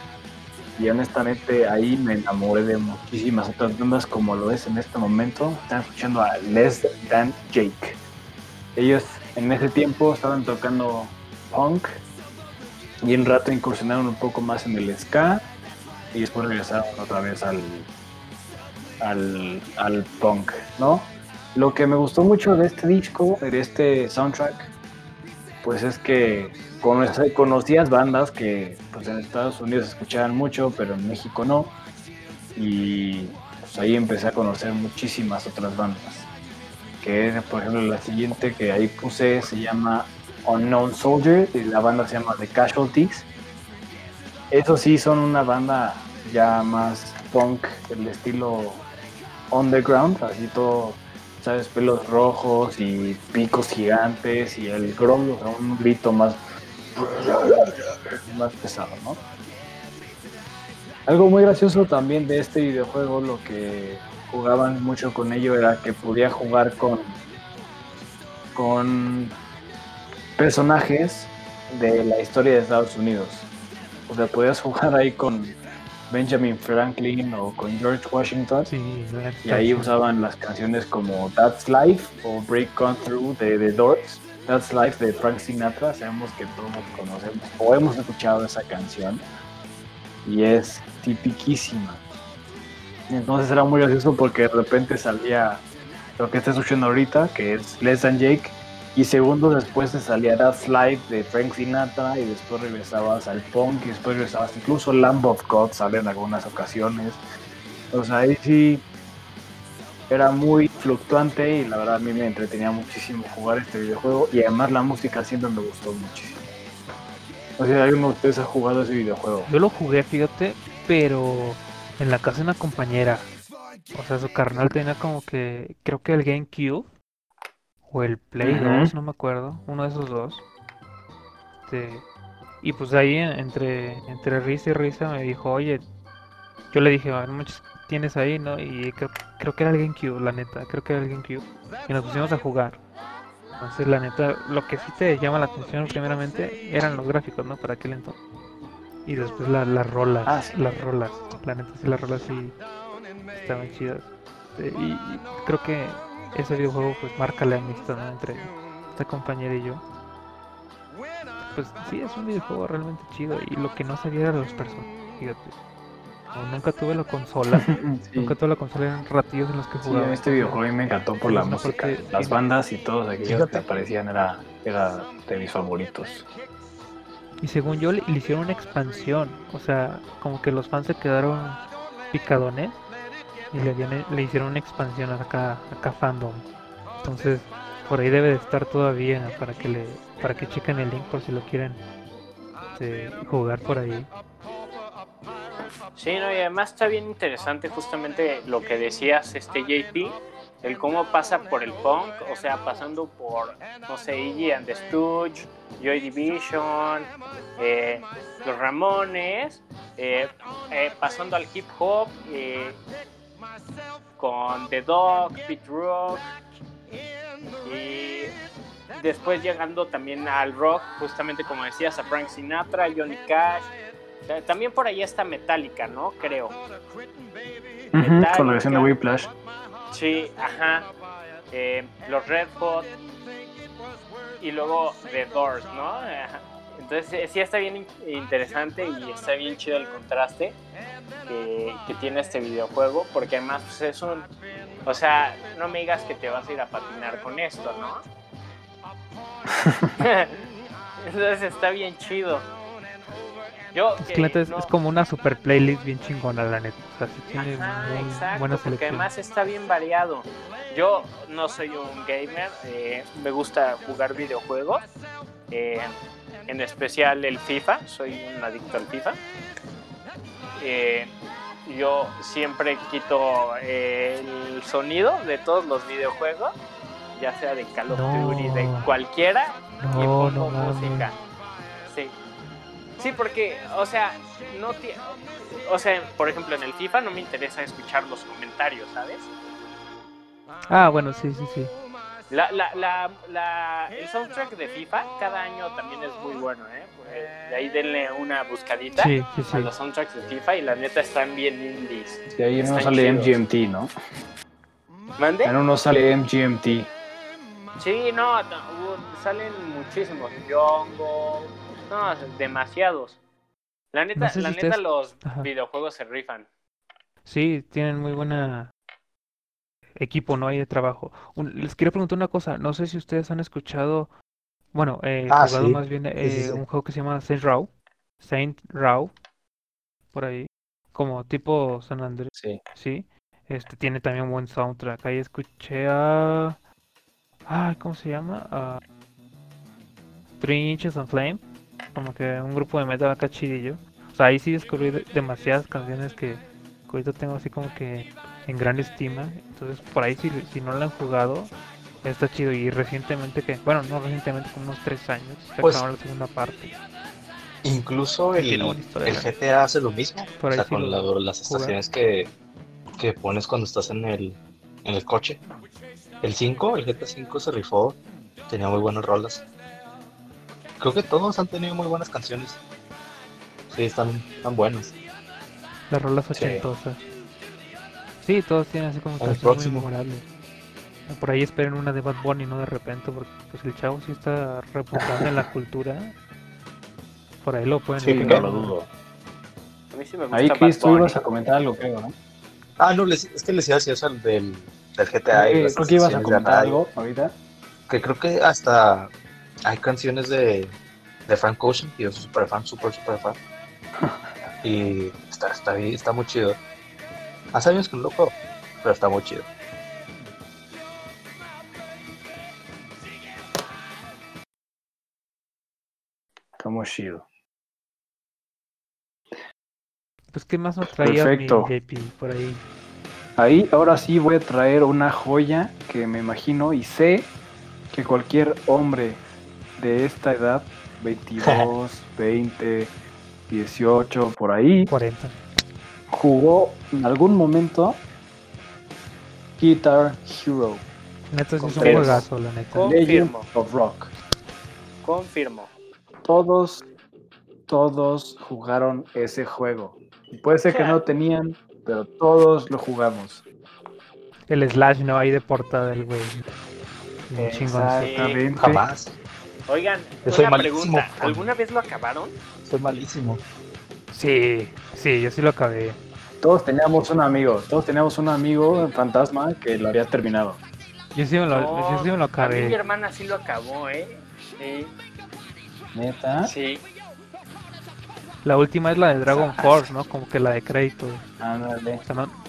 Y honestamente ahí me enamoré de muchísimas otras bandas como lo es en este momento. Están escuchando a Less Than Jake. Ellos en ese tiempo estaban tocando punk y en rato incursionaron un poco más en el ska y después regresaron otra vez al, al, punk, ¿no? Lo que me gustó mucho de este disco, de este soundtrack, pues es que conocías bandas que pues en Estados Unidos escuchaban mucho, pero en México no. Y pues ahí empecé a conocer muchísimas otras bandas. Que por ejemplo, la siguiente que ahí puse se llama Unknown Soldier y la banda se llama The Casualties. Eso sí, son una banda ya más punk, el estilo underground, así todo, ¿sabes? Pelos rojos y picos gigantes y el sea, un grito más, más pesado, ¿no? Algo muy gracioso también de este videojuego, lo que jugaban mucho con ello era que podía jugar con, con personajes de la historia de Estados Unidos. O sea, podías jugar ahí con Benjamin Franklin o con George Washington. y ahí usaban las canciones como That's Life o Break On Through de The Doors. That's Life de Frank Sinatra. Sabemos que todos conocemos o hemos escuchado esa canción. Y es tipiquísima. Entonces era muy gracioso porque de repente salía lo que está escuchando ahorita, que es Less Than Jake, y segundos después te salía That's Life de Frank Sinatra y después regresabas al punk y después regresabas incluso Lamb of God sale en algunas ocasiones. O sea, ahí sí era muy fluctuante y la verdad a mí me entretenía muchísimo jugar este videojuego y además la música siempre me gustó muchísimo. O sea, ¿alguno de ustedes ha jugado ese videojuego? Yo lo jugué, fíjate, pero en la casa de una compañera. O sea, su carnal tenía como que, creo que el GameCube o el Play 2, no me acuerdo, uno de esos dos. Este, y pues ahí entre, entre risa y risa me dijo, oye, yo le dije, muchos tienes ahí, ¿no? Y creo, creo que era el GameCube, la neta, creo que era el GameCube. Y nos pusimos a jugar. Entonces, la neta, lo que sí te llama la atención primeramente eran los gráficos, ¿no? Para aquel entonces. Y después la, las rolas, ah, las rolas. La neta, sí, las rolas sí estaban chidas. Este, y creo que ese videojuego pues marca la amistad entre esta compañera y yo. Pues sí, es un videojuego realmente chido y lo que no sabía era los personajes, fíjate. nunca tuve la consola, nunca tuve la consola, eran ratillos en los que jugaba. este videojuego a mí me encantó por la música, las bandas y todos aquellos que aparecían era, era de mis favoritos. Y según yo le, le hicieron una expansión, o sea, como que los fans se quedaron picadones y le, le hicieron una expansión acá, acá fandom. Entonces, por ahí debe de estar todavía para que le para que chequen el link por si lo quieren este, jugar por ahí. Sí, no, y además está bien interesante justamente lo que decías, este JP, el cómo pasa por el punk, o sea, pasando por, no sé, Iggy and the Stooge, Joy Division, eh, los Ramones, eh, eh, pasando al hip hop, con The Dog, Pete Rock y después llegando también al rock, justamente como decías, a Frank Sinatra, Johnny Cash. También por ahí está Metallica, ¿no? Creo. con la versión de Whiplash. Sí, ajá. Eh, los Red Hot. Y luego The Doors, ¿no? Entonces sí está bien interesante y está bien chido el contraste que, tiene este videojuego, porque además pues, es un... O sea, no me digas que te vas a ir a patinar con esto, ¿no? Entonces está bien chido. Yo, es, es, como una super playlist bien chingona, la neta. O sea, sí tiene exacto, porque además está bien variado. Yo no soy un gamer, eh, me gusta jugar videojuegos. Eh, en especial el FIFA, soy un adicto al FIFA. Eh, yo siempre quito eh, el sonido de todos los videojuegos, ya sea de Call of Duty, de cualquiera, y pongo música. Sí. Sí, porque, o sea, no o sea, por ejemplo, en el FIFA no me interesa escuchar los comentarios, ¿sabes? Ah, bueno, sí, sí, sí. La, la, la, la, el soundtrack de FIFA cada año también es muy bueno, ¿eh? de ahí denle una buscadita a los soundtracks de FIFA y la neta están bien indies. De ahí no sale MGMT, ¿no? ¿Mande? En uno sale MGMT. Sí, no, salen muchísimos. Yongo, no, demasiados. La neta, la neta los videojuegos se rifan. Sí, tienen muy buena equipo, ¿no? hay de trabajo. les quiero preguntar una cosa, no sé si ustedes han escuchado, bueno, eh, ah, jugado más bien eh, un juego que se llama Saint Row, Saint Row, por ahí, como tipo San Andrés. Sí. Sí. Este tiene también un buen soundtrack. Ahí escuché a. Ah, ¿cómo se llama? A... Three Inches of Flame. Como que un grupo de metal acá chidillo. O sea, ahí sí descubrí demasiadas canciones que ahorita tengo así como que en gran estima. Entonces, por ahí, si, si no lo han jugado, está chido. Y recientemente, que bueno, no recientemente, como unos tres años, se pues, la segunda parte. Incluso el, el GTA hace lo mismo. o sea, con las estaciones que, que pones cuando estás en el, en el coche. El 5, el GTA 5 se rifó, tenía muy buenas rolas. Creo que todos han tenido muy buenas canciones. Sí, están, están buenas. Las rolas ochentosas. Sí, todos tienen así como canciones muy memorables. Por ahí esperen una de Bad Bunny, no de repente, porque pues el chavo sí está reputado en la cultura. Por ahí lo pueden Sí, no lo dudo. A mí sí me gusta Ahí, Chris, tú ibas a comentar algo, creo, ¿no? Ah, no, es que les iba a decir eso del, del GTA. y creo que ibas a comentar algo ahorita. Que creo que hasta hay canciones de, de Frank Ocean, y yo soy súper fan, súper, súper fan. y está, está, está muy chido. Hace años que no lo juego, pero está muy chido. Está muy chido. Pues, ¿qué más nos traía Perfecto. JP por ahí? Ahí, ahora sí voy a traer una joya que me imagino y sé que cualquier hombre de esta edad, 22, 20, 18, por ahí, 40. Jugó en algún momento Guitar Hero. Neta, es un juegazo, la neta. Confirmo. of Rock. Confirmo. Todos, todos jugaron ese juego. Puede ser que no tenían, pero todos lo jugamos. El slash no hay de portada del güey. Exactamente. Jamás. Oigan, una pregunta. ¿Alguna vez lo acabaron? Soy malísimo. Sí, sí, yo sí lo acabé. Todos teníamos un amigo, todos teníamos un amigo fantasma que lo había terminado. Yo sí me lo, yo sí me lo acabé. A mi hermana sí lo acabó, ¿eh? Sí. ¿Neta? Sí. La última es la de Dragon Force, ¿no? Como que la de crédito. Ándale.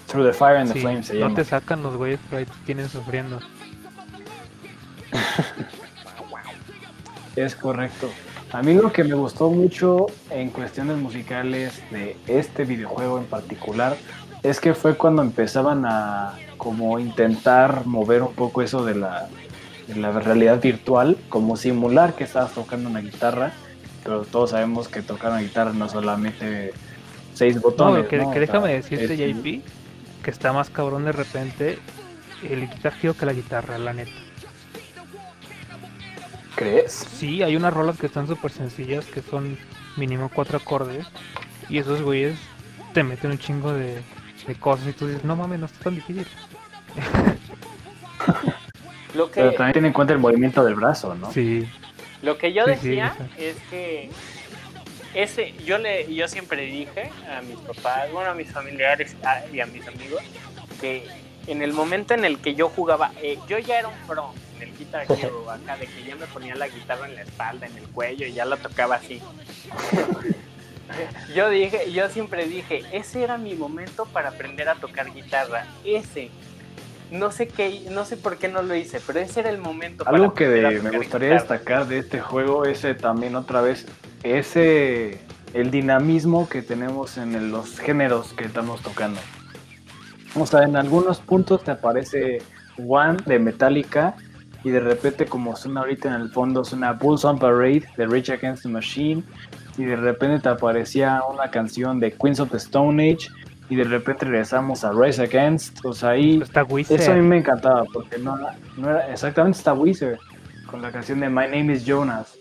Through the Fire and the Flames se No te sacan los güeyes, pero ahí te tienen sufriendo. es correcto. A mí lo que me gustó mucho en cuestiones musicales de este videojuego en particular es que fue cuando empezaban a como intentar mover un poco eso de la, de la realidad virtual, como simular que estabas tocando una guitarra pero todos sabemos que tocar una guitarra no solamente seis botones. No, que, déjame decirte, JP, que está más cabrón de repente el Guitar Hero que la guitarra, la neta. ¿Crees? Sí, hay unas rolas que están súper sencillas, que son mínimo cuatro acordes, y esos güeyes te meten un chingo de, cosas y tú dices, no mames, no está tan difícil. Lo que... Pero también tiene en cuenta el movimiento del brazo, ¿no? Sí. Lo que yo decía es que ese, yo le, yo siempre dije a mis papás, bueno, a mis familiares y a mis amigos, que en el momento en el que yo jugaba, eh, yo ya era un pro en el Guitar Hero, acá, de que ya me ponía la guitarra en la espalda, en el cuello, y ya la tocaba así. yo dije, yo siempre dije, ese era mi momento para aprender a tocar guitarra, ese no sé qué, no sé por qué no lo hice, pero ese era el momento. Algo que me gustaría destacar de este juego es también otra vez ese el dinamismo que tenemos en los géneros que estamos tocando. O sea, en algunos puntos te aparece One de Metallica y de repente como suena ahorita en el fondo suena Bulls on Parade de Rage Against the Machine y de repente te aparecía una canción de Queens of the Stone Age y de repente regresamos a Rise Against, o sea, ahí eso a mí me encantaba porque no, no era exactamente está Wizard con la canción de My Name is Jonas.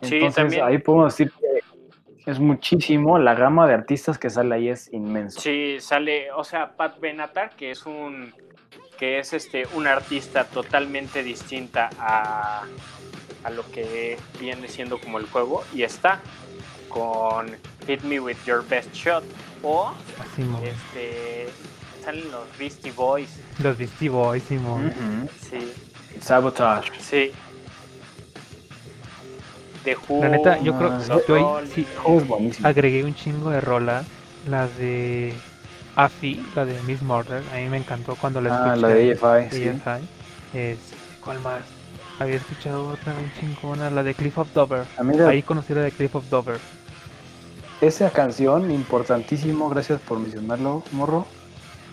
Entonces ahí podemos decir que es muchísimo, la gama de artistas que sale ahí es inmenso. Sí, sale, o sea, Pat Benatar que es un que es este un artista totalmente distinta a, a lo que viene siendo como el juego y está con Hit Me With Your Best Shot o este salen los Beastie Boys. Los Beastie Boys, Simón. Sí. Sabotage. Sí. De La neta, yo creo que yo sí, agregué un chingo de rolas. Las de AFI, la de Miss Murder, a mí me encantó cuando la escuché. Ah, la de AFI, AFI. Es, ¿Cuál más? Había escuchado otra bien chingona, la de Cliff of Dover. Ahí conocí la de Cliff of Dover esa canción, importantísimo, gracias por mencionarlo, Morro.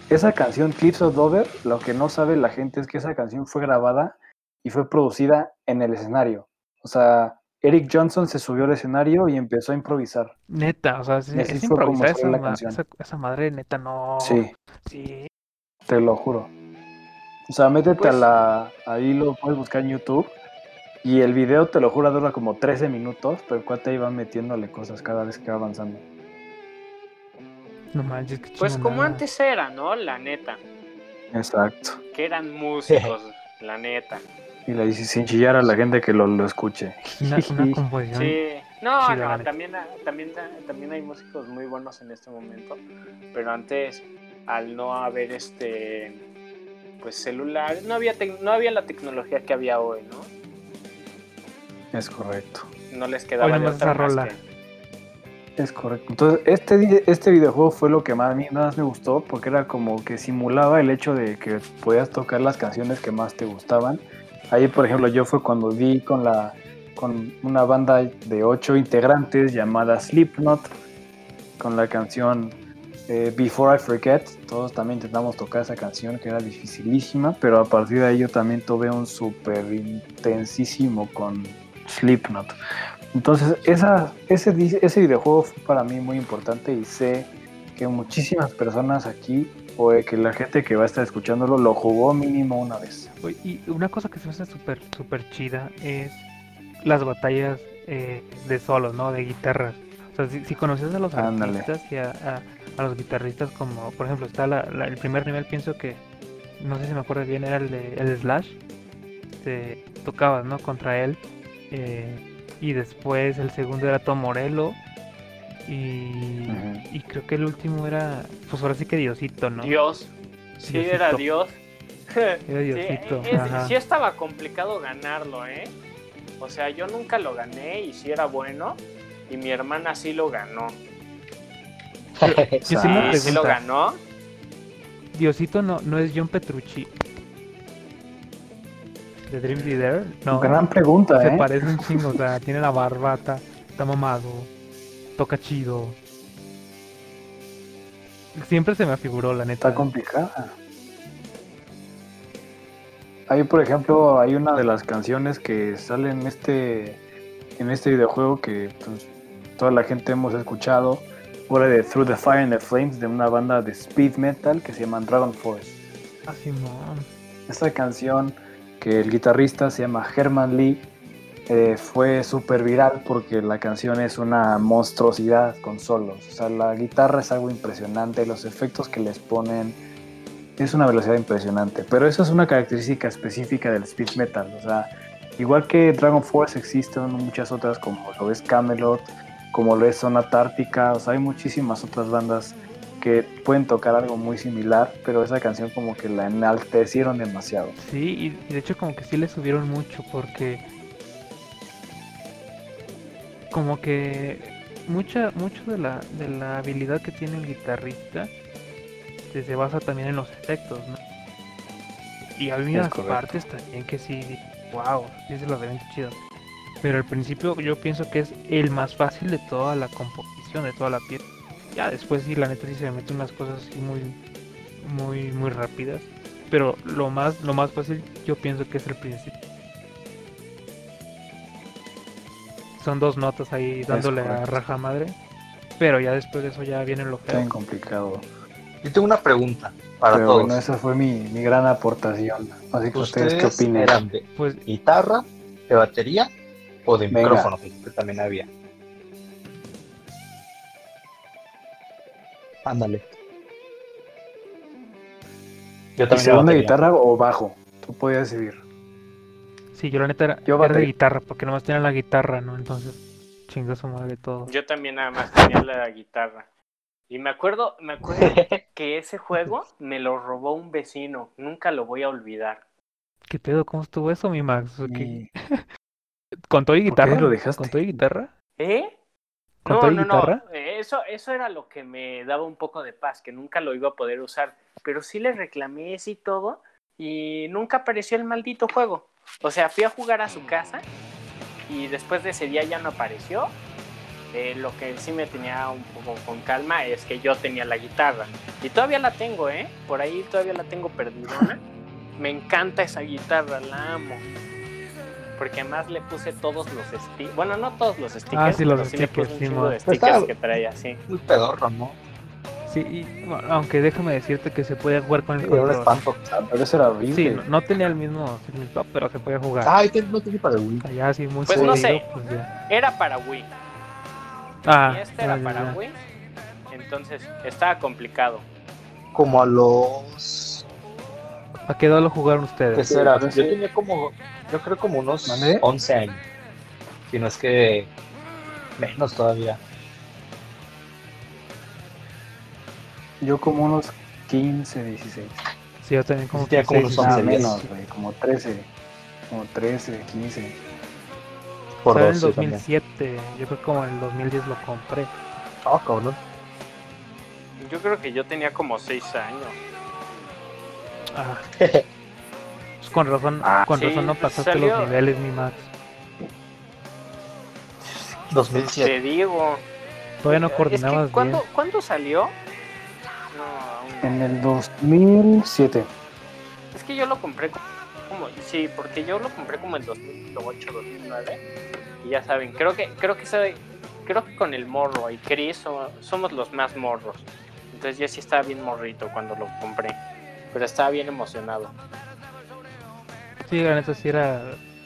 Esa canción, Clips of Dover, lo que no sabe la gente es que esa canción fue grabada y fue producida en el escenario. O sea, Eric Johnson se subió al escenario y empezó a improvisar. Neta, o sea, es, improvisar esa, esa, madre, neta, no. Sí. Sí. Te lo juro. O sea, métete a pues la. Ahí lo puedes buscar en YouTube. Y el video, te lo juro, dura como 13 minutos, pero el cuate iba metiéndole cosas cada vez que va avanzando. No manches, Pues como antes era, ¿no? La neta. Exacto. Que eran músicos, la neta. Y le dice sin chillar a la gente que lo, lo escuche. Una, composición. Sí. No, no, también, también, también hay músicos muy buenos en este momento. Pero antes, al no haber este pues celular, no había no había la tecnología que había hoy, ¿no? Es correcto. No les quedaba de otra más Es correcto. Entonces, este, este videojuego fue lo que más, a mí más me gustó porque era como que simulaba el hecho de que podías tocar las canciones que más te gustaban. Ahí, por ejemplo, yo fue cuando vi con la con una banda de ocho integrantes llamada Slipknot con la canción eh, Before I Forget. Todos también intentamos tocar esa canción que era dificilísima, pero a partir de ahí yo también tuve un súper intensísimo con Slipknot. Entonces, ese, ese videojuego fue para mí muy importante y sé que muchísimas personas aquí o que la gente que va a estar escuchándolo lo jugó mínimo una vez. Y una cosa que se me hace súper súper chida es las batallas eh, de solos, ¿no? De guitarras. O sea, si, conoces a los artistas y a, los guitarristas, como por ejemplo está el primer nivel, pienso que, no sé si me acuerdo bien, era el de el Slash. Te tocabas, ¿no? Contra él. Eh, y después el segundo era Tom Morello. Y, y, creo que el último era, pues ahora sí que Diosito, ¿no? Dios. Sí, era Dios. Era Diosito. Sí, sí, estaba complicado ganarlo, ¿eh? O sea, yo nunca lo gané y sí era bueno. Y mi hermana sí lo ganó. sí, sí lo ganó. Diosito no, no es John Petrucci. De Dream Leader. No. Gran pregunta, Se ¿eh? parece un chingo, o sea, tiene la barbata, está mamado, toca chido. Siempre se me afiguró, la neta. Está complicada. Ahí, por ejemplo, hay una de las canciones que sale en este, en este videojuego que pues, toda la gente hemos escuchado. Fue de Through the Fire and the Flames de una banda de speed metal que se llama Dragon Force. Ah, man. Esta canción que el guitarrista se llama Herman Lee eh, fue súper viral porque la canción es una monstruosidad con solos. O sea, la guitarra es algo impresionante, los efectos que les ponen es una velocidad impresionante. Pero eso es una característica específica del speed metal. O sea, igual que Dragon Force existen muchas otras como lo es Camelot, como lo es Zona Tártica. O sea, hay muchísimas otras bandas que pueden tocar algo muy similar, pero esa canción como que la enaltecieron demasiado. Sí, y de hecho como que sí le subieron mucho porque como que mucha mucho de la de la habilidad que tiene el guitarrista este, se basa también en los efectos, ¿no? Y hay unas partes también que sí, wow, sí se lo ven chido. Pero al principio yo pienso que es el más fácil de toda la composición, de toda la pieza. Ya después sí, la neta sí se meten unas cosas así muy, muy, muy rápidas. Pero lo más, lo más fácil yo pienso que es el principio. Son dos notas ahí dándole a raja madre. Pero ya después de eso ya viene lo que... Complicado. Yo tengo una pregunta para todos. Bueno, esa fue mi, mi gran aportación. Así que ustedes, qué opinan. de pues, guitarra, de batería o de micrófono, que también había. Ándale. Yo también. ¿Segunda guitarra o bajo? Tú podías decidir. Sí, yo la neta era, yo era de guitarra, porque nomás tenía la guitarra, ¿no? Entonces, chinga su madre todo. Yo también nada más tenía la guitarra. Y me acuerdo, me acuerdo que ese juego me lo robó un vecino. Nunca lo voy a olvidar. ¿Qué pedo? ¿Cómo estuvo eso, mi Max? ¿Con todo y guitarra? lo dejaste? ¿Con todo y guitarra? ¿Eh? ¿Con todo y guitarra? Eso, eso era lo que me daba un poco de paz, que nunca lo iba a poder usar. Pero sí le reclamé ese y todo, y nunca apareció el maldito juego. O sea, fui a jugar a su casa, y después de ese día ya no apareció, eh, lo que sí me tenía un poco con calma es que yo tenía la guitarra. Y todavía la tengo, ¿eh? Por ahí todavía la tengo perdidona. Me encanta esa guitarra, la amo. Porque además le puse todos los stickers. Bueno, no todos los stickers, ah, sí, los stickers, sí, de stickers que traía, sí. Muy pedorro, ¿no? Sí, y, aunque déjame decirte que se puede jugar con el control. Ah, pero eso era horrible. Sí, no, tenía el mismo pero se podía jugar. Ay, no tenía para Wii. Ya, sí, pues no sé, pues era para Wii. Ah, y este era para Wii. Entonces estaba complicado. Como a los... ¿A qué edad lo jugaron ustedes? ¿Qué será? Yo tenía como, yo creo como unos 11 años. Si no es que menos todavía. Yo como unos 15, 16. Sí, yo también como, sí, como unos 11 menos, como 13, como 13, 15. Por en el 2007, yo creo que como en el 2010 lo compré. Ah, cabrón. Yo creo que yo tenía como 6 años. Ah. pues con razón, ah, con razón no pasaste los niveles, mi Max. 2007. Te digo. Todavía no coordinabas es ¿cuándo, ¿Cuándo salió? En el 2007. Es que yo lo compré como, sí, porque yo lo compré como en 2008, 2009. Y ya saben, creo que creo que sabe, creo que con el morro y Chris somos, los más morros. Entonces yo sí estaba bien morrito cuando lo compré, pero estaba bien emocionado. Sí, la neta sí era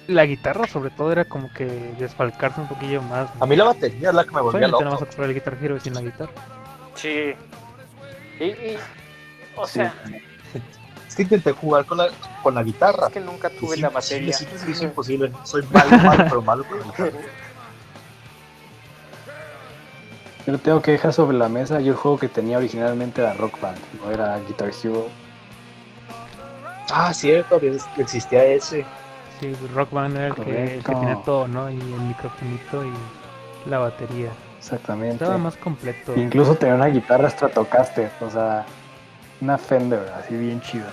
la guitarra sobre todo era como que desfalcarse un poquillo más. A mí la batería es la que me volvía loco. no vas a comprar el Guitar Hero sin la guitarra. Sí. Y, o sea... Es que intenté jugar con la, con la guitarra. Es que nunca tuve la batería. Sí, sí, es imposible. Soy malo, malo, pero malo con la guitarra. Yo tengo que dejar sobre la mesa. Yo el juego que tenía originalmente era Rock Band, no era Guitar Hero. Ah, cierto, existía ese. Sí, Rock Band era el que, el que, tiene todo, ¿no? Y el microfonito y la batería. Exactamente. Estaba más completo. Incluso tenía una guitarra Stratocaster, o sea, una Fender, así bien chida.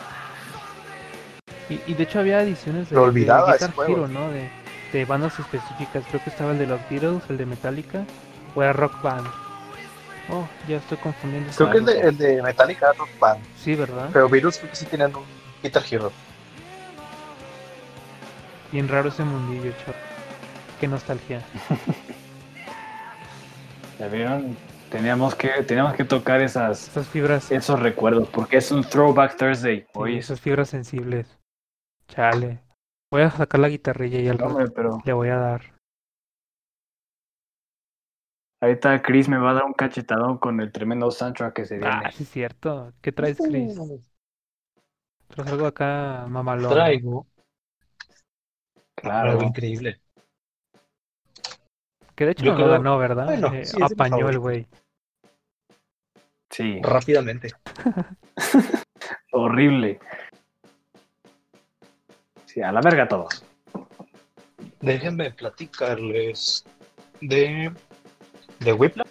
Y, y de hecho había ediciones de, Lo olvidaba de Guitar Hero, ¿no? De, de, bandas específicas. Creo que estaba el de los Beatles, el de Metallica, o era Rock Band. Oh, ya estoy confundiendo. Creo que el de, el de, Metallica era Rock Band. Sí, ¿verdad? Pero Beatles creo que sí tenían un Guitar Hero. Bien raro ese mundillo, chaval. Qué nostalgia. ¿Ya vieron? Teníamos que, teníamos que tocar esas, esas fibras. Esos recuerdos, porque es un Throwback Thursday. Sí, esas fibras sensibles. Chale. Voy a sacar la guitarrilla y al pero... le voy a dar. Ahorita Chris me va a dar un cachetadón con el tremendo soundtrack que se viene. Ah, sí es cierto. ¿Qué traes, Chris? ¿Traes algo acá, mamalón? Traigo. Claro, algo increíble. Que de hecho no lo ganó, ¿verdad? Eh, apañó el güey. Sí. Rápidamente. Horrible. Sí, a la verga todos. Déjenme platicarles de. de Whiplash.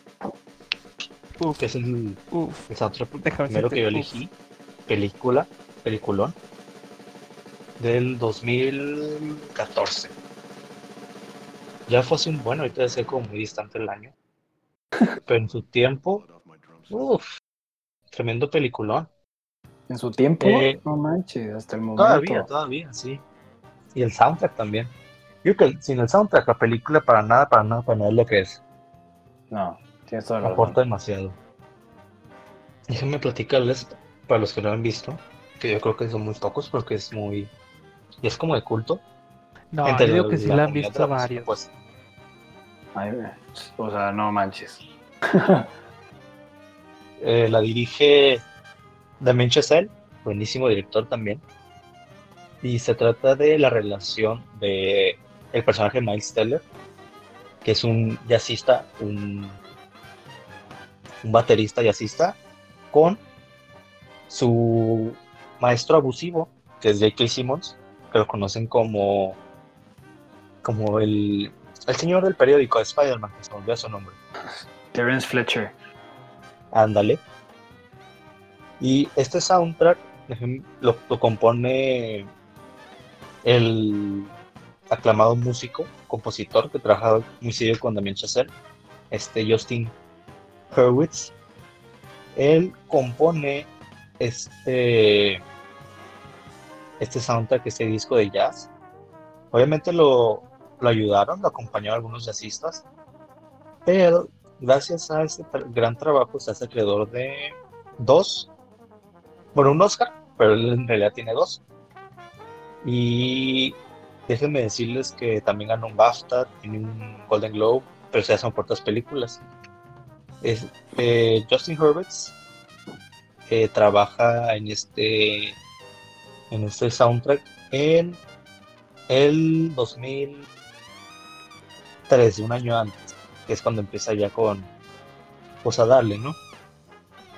Uf, que es el, uf, es otro primero que yo elegí. Película, peliculón. Del 2014 ya fue así un bueno, ahorita debe ser como muy distante el año. Pero en su tiempo, uff, tremendo peliculón. En su tiempo, eh, no manches, hasta el momento. Todavía, todavía, sí. Y el soundtrack también. Yo creo que sin el soundtrack, la película para nada, para nada, para nada es lo que es. No, tienes toda la Aporta demasiado. Déjenme platicarles, para los que no lo han visto, que yo creo que son muy pocos porque es muy. Y es como de culto. No, yo digo que sí la han visto varios. Pues. o sea, no manches. Eh, la dirige Damien Chazelle, buenísimo director también. Y se trata de la relación de el personaje Miles Teller, que es un jazzista, un, un baterista jazzista, con su maestro abusivo, que es J.K. Simmons, que lo conocen como como el, el señor del periódico de Spider-Man, que se me olvidó su nombre. Terence Fletcher. Ándale. Y este soundtrack lo, compone el aclamado músico, compositor que trabaja muy seguido con Damien Chazelle, este Justin Hurwitz. Él compone este, este soundtrack, este disco de jazz. Obviamente lo, lo ayudaron, lo acompañaron algunos jazzistas, pero gracias a ese gran trabajo se hace acreedor de dos, bueno, un Oscar, pero él en realidad tiene dos. Y déjenme decirles que también ganó un BAFTA, tiene un Golden Globe, pero se hacen por otras películas. Es, eh, Justin Hurwitz eh, trabaja en este en este soundtrack en el 2003, un año antes, que es cuando empieza ya con pues a darle, ¿no?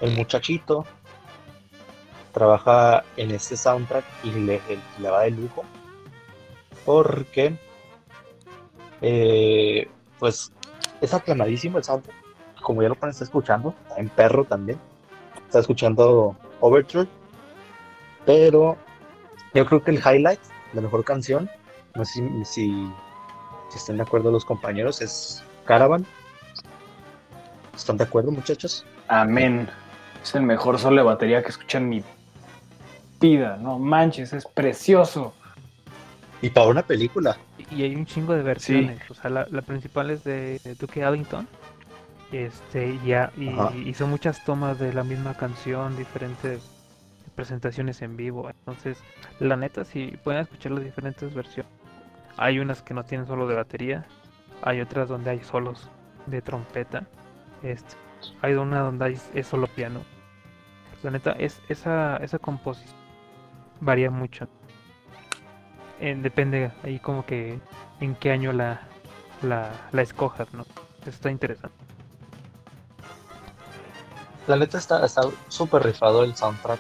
El muchachito trabaja en este soundtrack y le, le va de lujo porque eh, pues es aplanadísimo el soundtrack. Como ya lo pueden estar escuchando en perro también. Está escuchando Overture. Pero yo creo que el highlight la mejor canción no sé si, si, están de acuerdo los compañeros es Caravan ¿están de acuerdo muchachos? Amén es el mejor solo de batería que escuchan mi vida, no manches, es precioso. Y para una película. Y hay un chingo de versiones. O sea, la, principal es de, Duke Ellington. Este, ya, y hizo muchas tomas de la misma canción, diferentes presentaciones en vivo. Entonces, la neta, si pueden escuchar las diferentes versiones. Hay unas que no tienen solo de batería, hay otras donde hay solos de trompeta. Este, hay una donde hay, es solo piano. La neta, es, esa, esa composición varía mucho. Eh, depende ahí como que en qué año la, la, la escojas, ¿no? Está interesante. La neta está súper rifado el soundtrack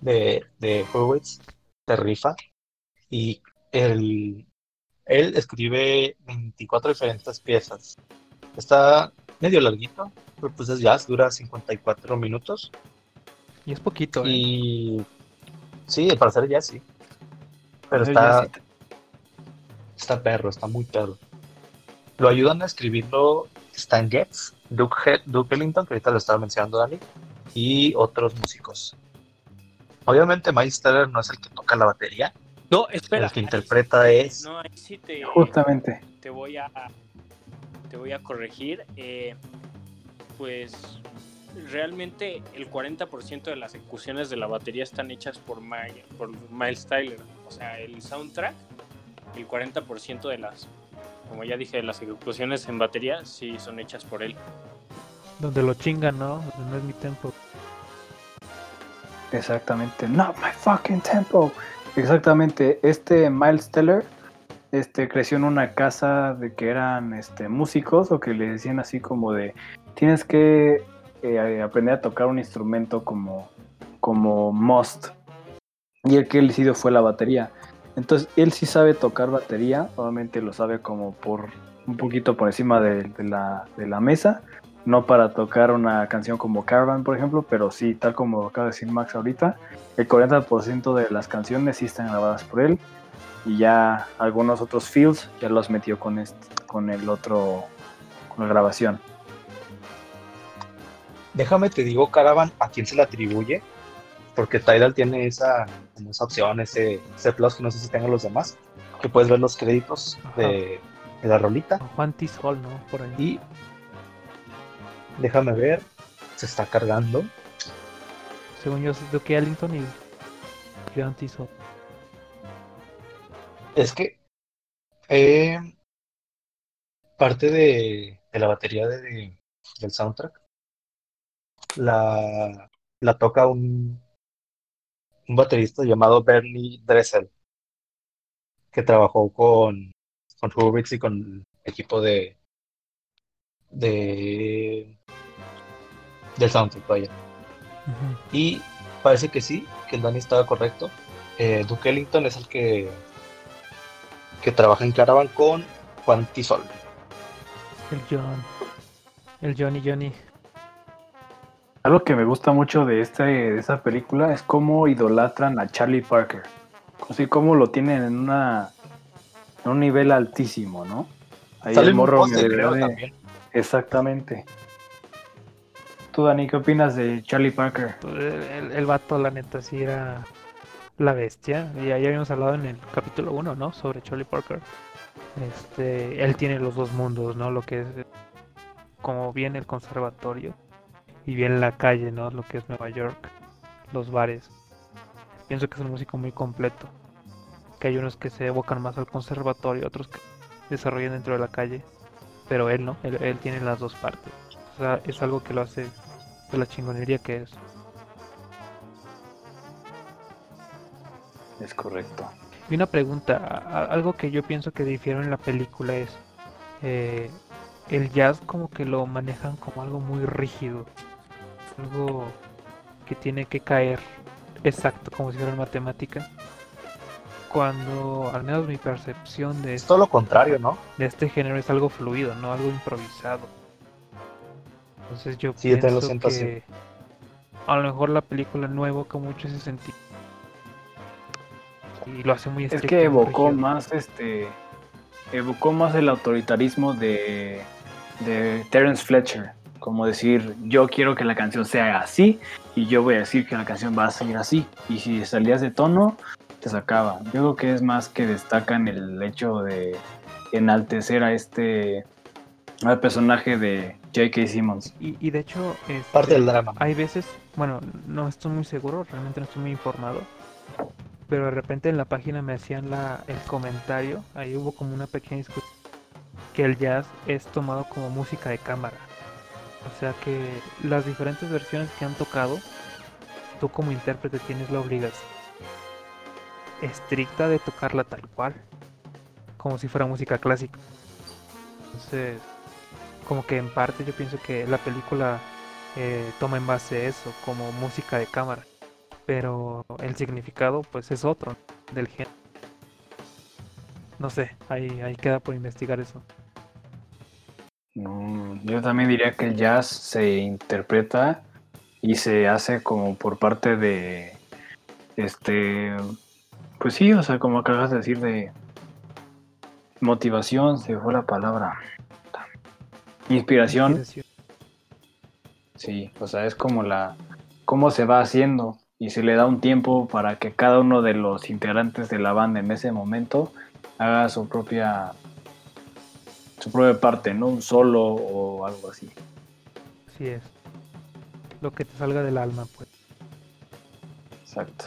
de, de Hurwitz, de rifa. Y el, él escribe 24 diferentes piezas. Está medio larguito, pero pues es jazz, dura 54 minutos. Y es poquito. ¿eh? Y Sí, para ser ya sí. Pero está. Está perro, está muy perro. Lo ayudan a escribirlo Stan Getz, Duke, Duke Ellington, que ahorita lo estaba mencionando Dani, y otros músicos. Obviamente, Miles Teller no es el que toca la batería. No, espera. El que interpreta es. No, ahí sí te. Justamente. Te voy a. Te voy a corregir. Eh, pues realmente el 40% de las ejecuciones de la batería están hechas por, por Miles Tyler. O sea, el soundtrack, el 40% de las, como ya dije, de las ejecuciones en batería sí son hechas por él. Donde lo chingan, ¿no? no es mi tempo. Exactamente, not my fucking tempo. Exactamente, este Miles Teller este, creció en una casa de que eran este, músicos o que le decían así como de tienes que eh, aprender a tocar un instrumento como, como must. Y el que él decidió fue la batería. Entonces, él sí sabe tocar batería, obviamente lo sabe como por un poquito por encima de, la, de la mesa, no para tocar una canción como Caravan, por ejemplo, pero sí, tal como acaba de decir Max ahorita, el 40% de las canciones sí están grabadas por él y ya algunos otros fields ya los metió con, este, con el otro, con la grabación. Déjame te digo, Caravan, a quién se le atribuye, porque Tidal tiene esa, esa opción, ese, ese plus que no sé si tengan los demás, que puedes ver los créditos de, la rolita. Juan Tisol, ¿no? Por ahí. Y déjame ver, se está cargando. Según yo, es Duke Ellington y Juan Tisol. Es que eh, parte de, la batería de, del soundtrack la, la toca un, un baterista llamado Bernie Dressel, que trabajó con, con Rubix y con el equipo de, de del soundtrack, vaya. Y parece que sí, que el Danny estaba correcto. Eh, Duke Ellington es el que que trabaja en Caravan con Juan Tisol. El John. El Johnny Johnny. Algo que me gusta mucho de, este, de esta película es cómo idolatran a Charlie Parker. Así como lo tienen en una en un nivel altísimo, ¿no? Ahí el morro de... Exactamente. ¿Tú, Dani, qué opinas de Charlie Parker? Pues, el, el, vato, la neta, sí era la bestia. Y ya habíamos hablado en el capítulo 1, ¿no? Sobre Charlie Parker. Este, él tiene los dos mundos, ¿no? Lo que es como viene el conservatorio y bien la calle, ¿no? Lo que es Nueva York, los bares. Pienso que es un músico muy completo. Que hay unos que se evocan más al conservatorio, otros que desarrollan dentro de la calle. Pero él no, él, tiene las dos partes. O sea, es algo que lo hace de la chingonería que es. Es correcto. Y una pregunta, algo que yo pienso que difiere en la película es eh, el jazz como que lo manejan como algo muy rígido, algo que tiene que caer exacto como si fuera matemática. Cuando al menos mi percepción de es todo lo contrario, ¿no? De este género es algo fluido, no algo improvisado. Entonces yo pienso que a lo mejor la película no evoca mucho ese sentido y lo hace muy Es que evocó más este evocó más el autoritarismo de, de Terence Fletcher, como decir, yo quiero que la canción sea así y yo voy a decir que la canción va a salir así y si salías de tono te sacaba. Yo creo que es más que destacan el hecho de enaltecer a este al personaje de J.K. Simmons. Y, de hecho, este, parte del drama. Hay veces, bueno, no estoy muy seguro, realmente no estoy muy informado, pero de repente en la página me hacían la, el comentario, ahí hubo como una pequeña discusión, que el jazz es tomado como música de cámara. O sea que las diferentes versiones que han tocado, tú como intérprete tienes la obligación estricta de tocarla tal cual, como si fuera música clásica. Entonces, como que en parte yo pienso que la película eh, toma en base eso, como música de cámara pero el significado pues es otro del género. No sé, ahí, ahí queda por investigar eso. yo también diría que el jazz se interpreta y se hace como por parte de este pues sí, o sea, como acabas de decir de motivación, se fue la palabra. Inspiración. Inspiración. Sí, o sea, es como la cómo se va haciendo y se le da un tiempo para que cada uno de los integrantes de la banda en ese momento haga su propia su propia parte, no un solo o algo así. Así es. Lo que te salga del alma, pues. Exacto.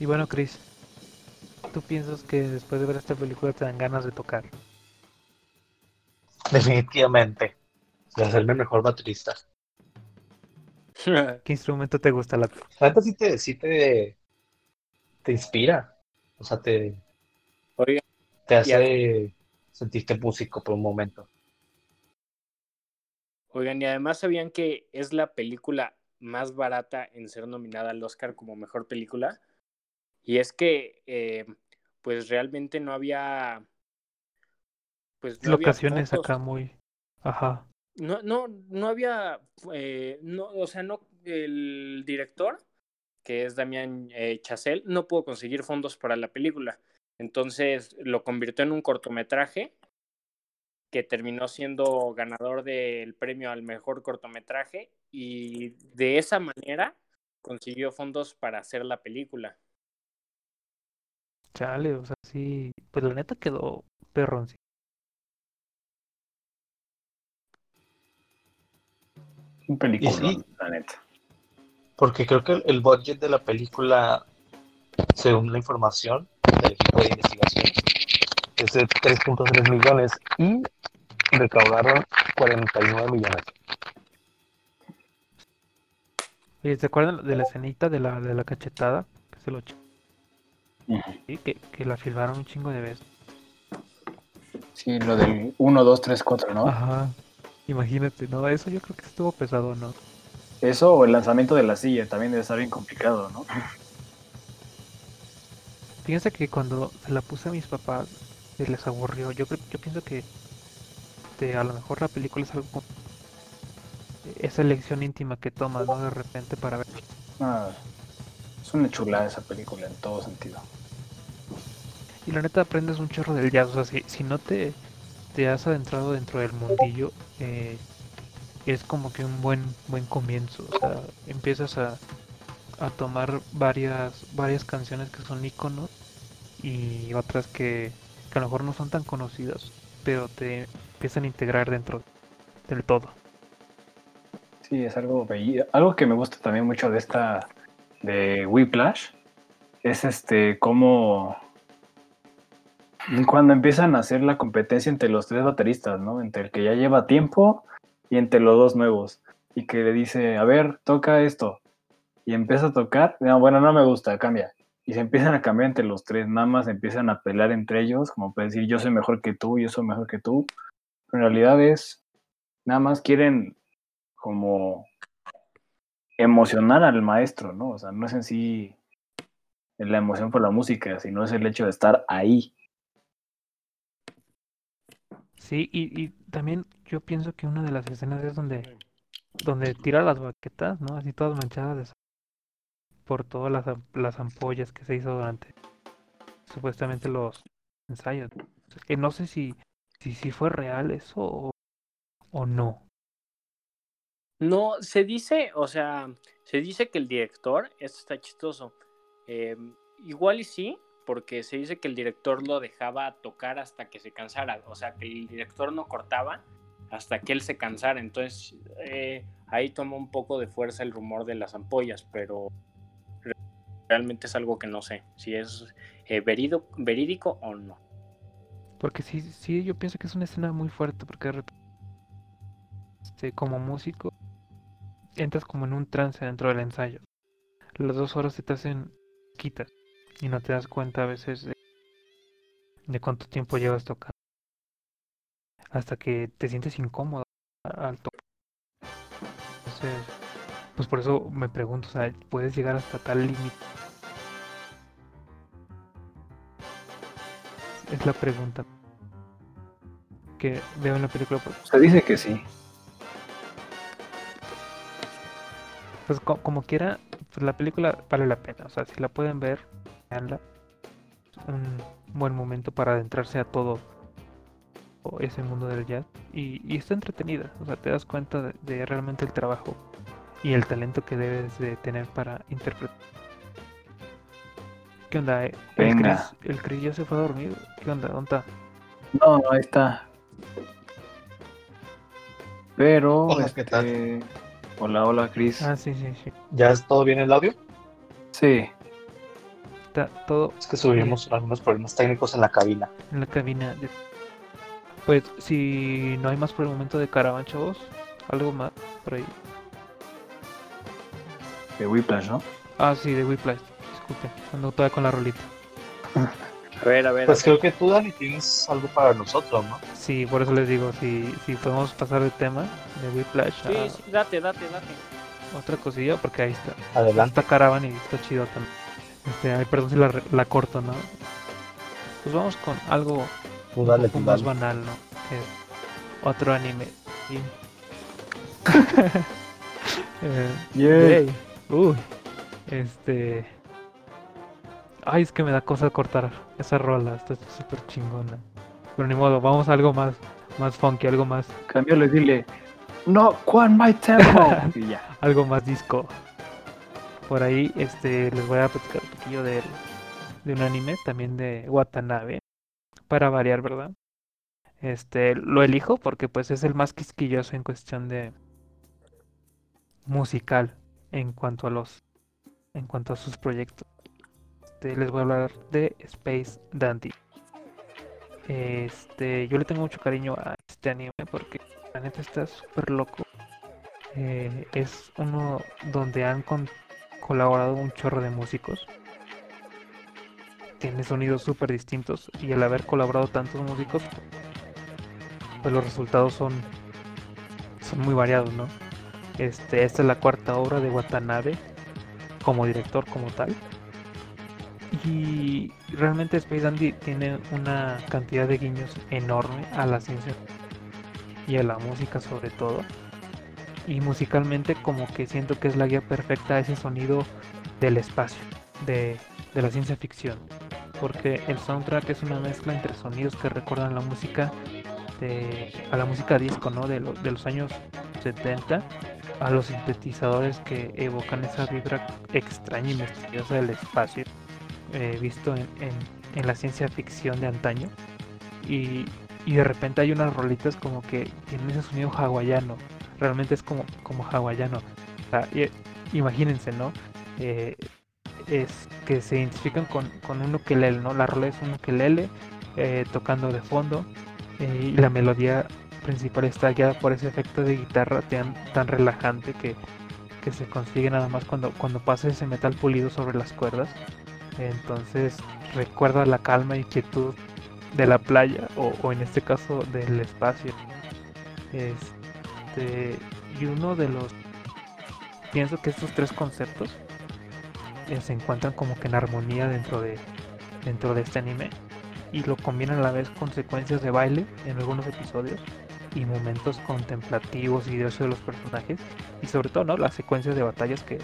Y bueno, Chris, ¿tú piensas que después de ver esta película te dan ganas de tocar? Definitivamente. De hacerme mejor baterista. ¿Qué instrumento te gusta? La neta sí te, sí te, te inspira. O sea, te, te hace sentirte músico por un momento. Oigan, y además sabían que es la película más barata en ser nominada al Oscar como mejor película. Y es que, eh, pues realmente no había. Pues no Locaciones acá muy. Ajá no, no, no había, eh, no, o sea, no, el director, que es Damián eh, Chazelle, no pudo conseguir fondos para la película. Entonces lo convirtió en un cortometraje que terminó siendo ganador del premio al mejor cortometraje y de esa manera consiguió fondos para hacer la película. Chale, o sea, sí, pues la neta quedó perrón, Un película, la neta. Porque creo que el budget de la película, según la información del equipo de investigación, es de 3.3 millones y recaudaron 49 millones. Oye, ¿se acuerdan de la escenita de la, de la cachetada? Que se lo sí, que, que la filmaron un chingo de veces. Sí, lo del 1, 2, 3, 4, ¿no? Ajá. Imagínate, ¿no? Eso yo creo que estuvo pesado, ¿no? Eso o el lanzamiento de la silla también debe estar bien complicado, ¿no? Fíjense que cuando se la puse a mis papás, se les aburrió. Yo, yo pienso que a lo mejor la película es algo como esa elección íntima que tomas, ¿no? De repente para ver. Ah, es una chulada esa película en todo sentido. Y la neta aprendes un chorro del jazz. O sea, si no te te has adentrado dentro del mundillo, eh, es como que un buen buen comienzo. O sea, empiezas a, a tomar varias varias canciones que son iconos y otras que, que a lo mejor no son tan conocidas, pero te empiezan a integrar dentro del todo. Sí, es algo Algo que me gusta también mucho de esta de Whiplash es este cómo Cuando empiezan a hacer la competencia entre los tres bateristas, ¿no? Entre el que ya lleva tiempo y entre los dos nuevos. Y que le dice, a ver, toca esto. Y empieza a tocar. No, bueno, no me gusta, cambia. Y se empiezan a cambiar entre los tres, nada más empiezan a pelear entre ellos, como para decir, yo soy mejor que tú, yo soy mejor que tú. En realidad es, nada más quieren como emocionar al maestro, ¿no? O sea, no es en sí la emoción por la música, sino es el hecho de estar ahí. Sí, y, también yo pienso que una de las escenas es donde, donde tira las baquetas, ¿no? Así todas manchadas por todas las, las ampollas que se hizo durante supuestamente los ensayos. Eh, no sé si, si, si fue real eso o, o no. No, se dice, o sea, se dice que el director, esto está chistoso, em, igual y sí, porque se dice que el director lo dejaba tocar hasta que se cansara, o sea, que el director no cortaba hasta que él se cansara, entonces eh, ahí toma un poco de fuerza el rumor de las ampollas, pero realmente es algo que no sé si es eh, verídico o no. Porque sí, sí, yo pienso que es una escena muy fuerte, porque este, como músico entras como en un trance dentro del ensayo. Las dos horas se te hacen quitas y no te das cuenta a veces de, cuánto tiempo llevas tocando. Hasta que te sientes incómodo al tocar. Entonces, pues por eso me pregunto, o sea, ¿puedes llegar hasta tal límite? Es la pregunta que veo en la película. Se dice que sí. Pues como quiera, pues la película vale la pena. O sea, si la pueden ver, veanla. Un buen momento para adentrarse a todo ese mundo del jazz. Y, está entretenida. O sea, te das cuenta de, realmente el trabajo y el talento que debes de tener para interpretar. ¿Qué onda? Eh? El Chris, el Chris ya se fue a dormir. ¿Qué onda? ¿Dónde está? No, ahí está. Pero, ¿qué tal? Este, Hola, hola, Chris. Ah, sí, sí, sí. ¿Ya es todo bien el audio? Sí. Está todo. Es que subimos algunos problemas técnicos en la cabina. En la cabina. Pues, si no hay más por el momento de Caravan, chavos, algo más por ahí. De Whiplash, ¿no? Ah, sí, de Whiplash. Disculpen, ando todavía con la rolita. A ver, a ver. Pues creo que tú, Dani, tienes algo para nosotros, ¿no? Sí, por eso les digo, si, si podemos pasar el tema de Whiplash. Sí, sí, date, date, date. Otra cosilla, porque ahí está. Adelante. Está Caravan y está chido también. Este, ay, perdón si la, la corto, ¿no? Pues vamos con algo un poco más banal, ¿no? Que otro anime. Sí. eh, Uy. Este. Ay, es que me da cosa cortar esa rola, está súper chingona. Pero ni modo, vamos a algo más, más funky, algo más. le dile, no, Juan My Tempo. y ya. Algo más disco. Por ahí, este, les voy a platicar un poquillo de, de un anime, también de Watanabe. Para variar, ¿verdad? Este, lo elijo porque pues es el más quisquilloso en cuestión de musical en cuanto a los en cuanto a sus proyectos. Este, les voy a hablar de Space Dandy. Este, yo le tengo mucho cariño a este anime porque la neta está súper loco. Eh, es uno donde han colaborado un chorro de músicos. Tiene sonidos súper distintos y al haber colaborado tantos músicos, pues los resultados son, son muy variados, ¿no? Este, esta es la cuarta obra de Watanabe como director como tal. Y realmente Space Dandy tiene una cantidad de guiños enorme a la ciencia y a la música sobre todo. Y musicalmente como que siento que es la guía perfecta a ese sonido del espacio, de, la ciencia ficción. Porque el soundtrack es una mezcla entre sonidos que recuerdan la música de, a la música disco, ¿no? De, de los años 70 a los sintetizadores que evocan esa vibra extraña y misteriosa del espacio eh, visto en, en, la ciencia ficción de antaño. Y, y, de repente hay unas rolitas como que tienen ese sonido hawaiano. Realmente es como, como hawaiano. imagínense, ¿no? Eh, es que se identifican con, con un ukelele, ¿no? La rola es un ukelele eh, tocando de fondo y la melodía principal está guiada por ese efecto de guitarra tan, tan relajante que, que, se consigue nada más cuando, cuando pasa ese metal pulido sobre las cuerdas. Entonces recuerda la calma y quietud de la playa o, en este caso del espacio. Este, y uno de los... Pienso que estos tres conceptos eh, se encuentran como que en armonía dentro de, dentro de este anime y lo combinan a la vez con secuencias de baile en algunos episodios y momentos contemplativos y de de los personajes y sobre todo ¿no? las secuencias de batallas que,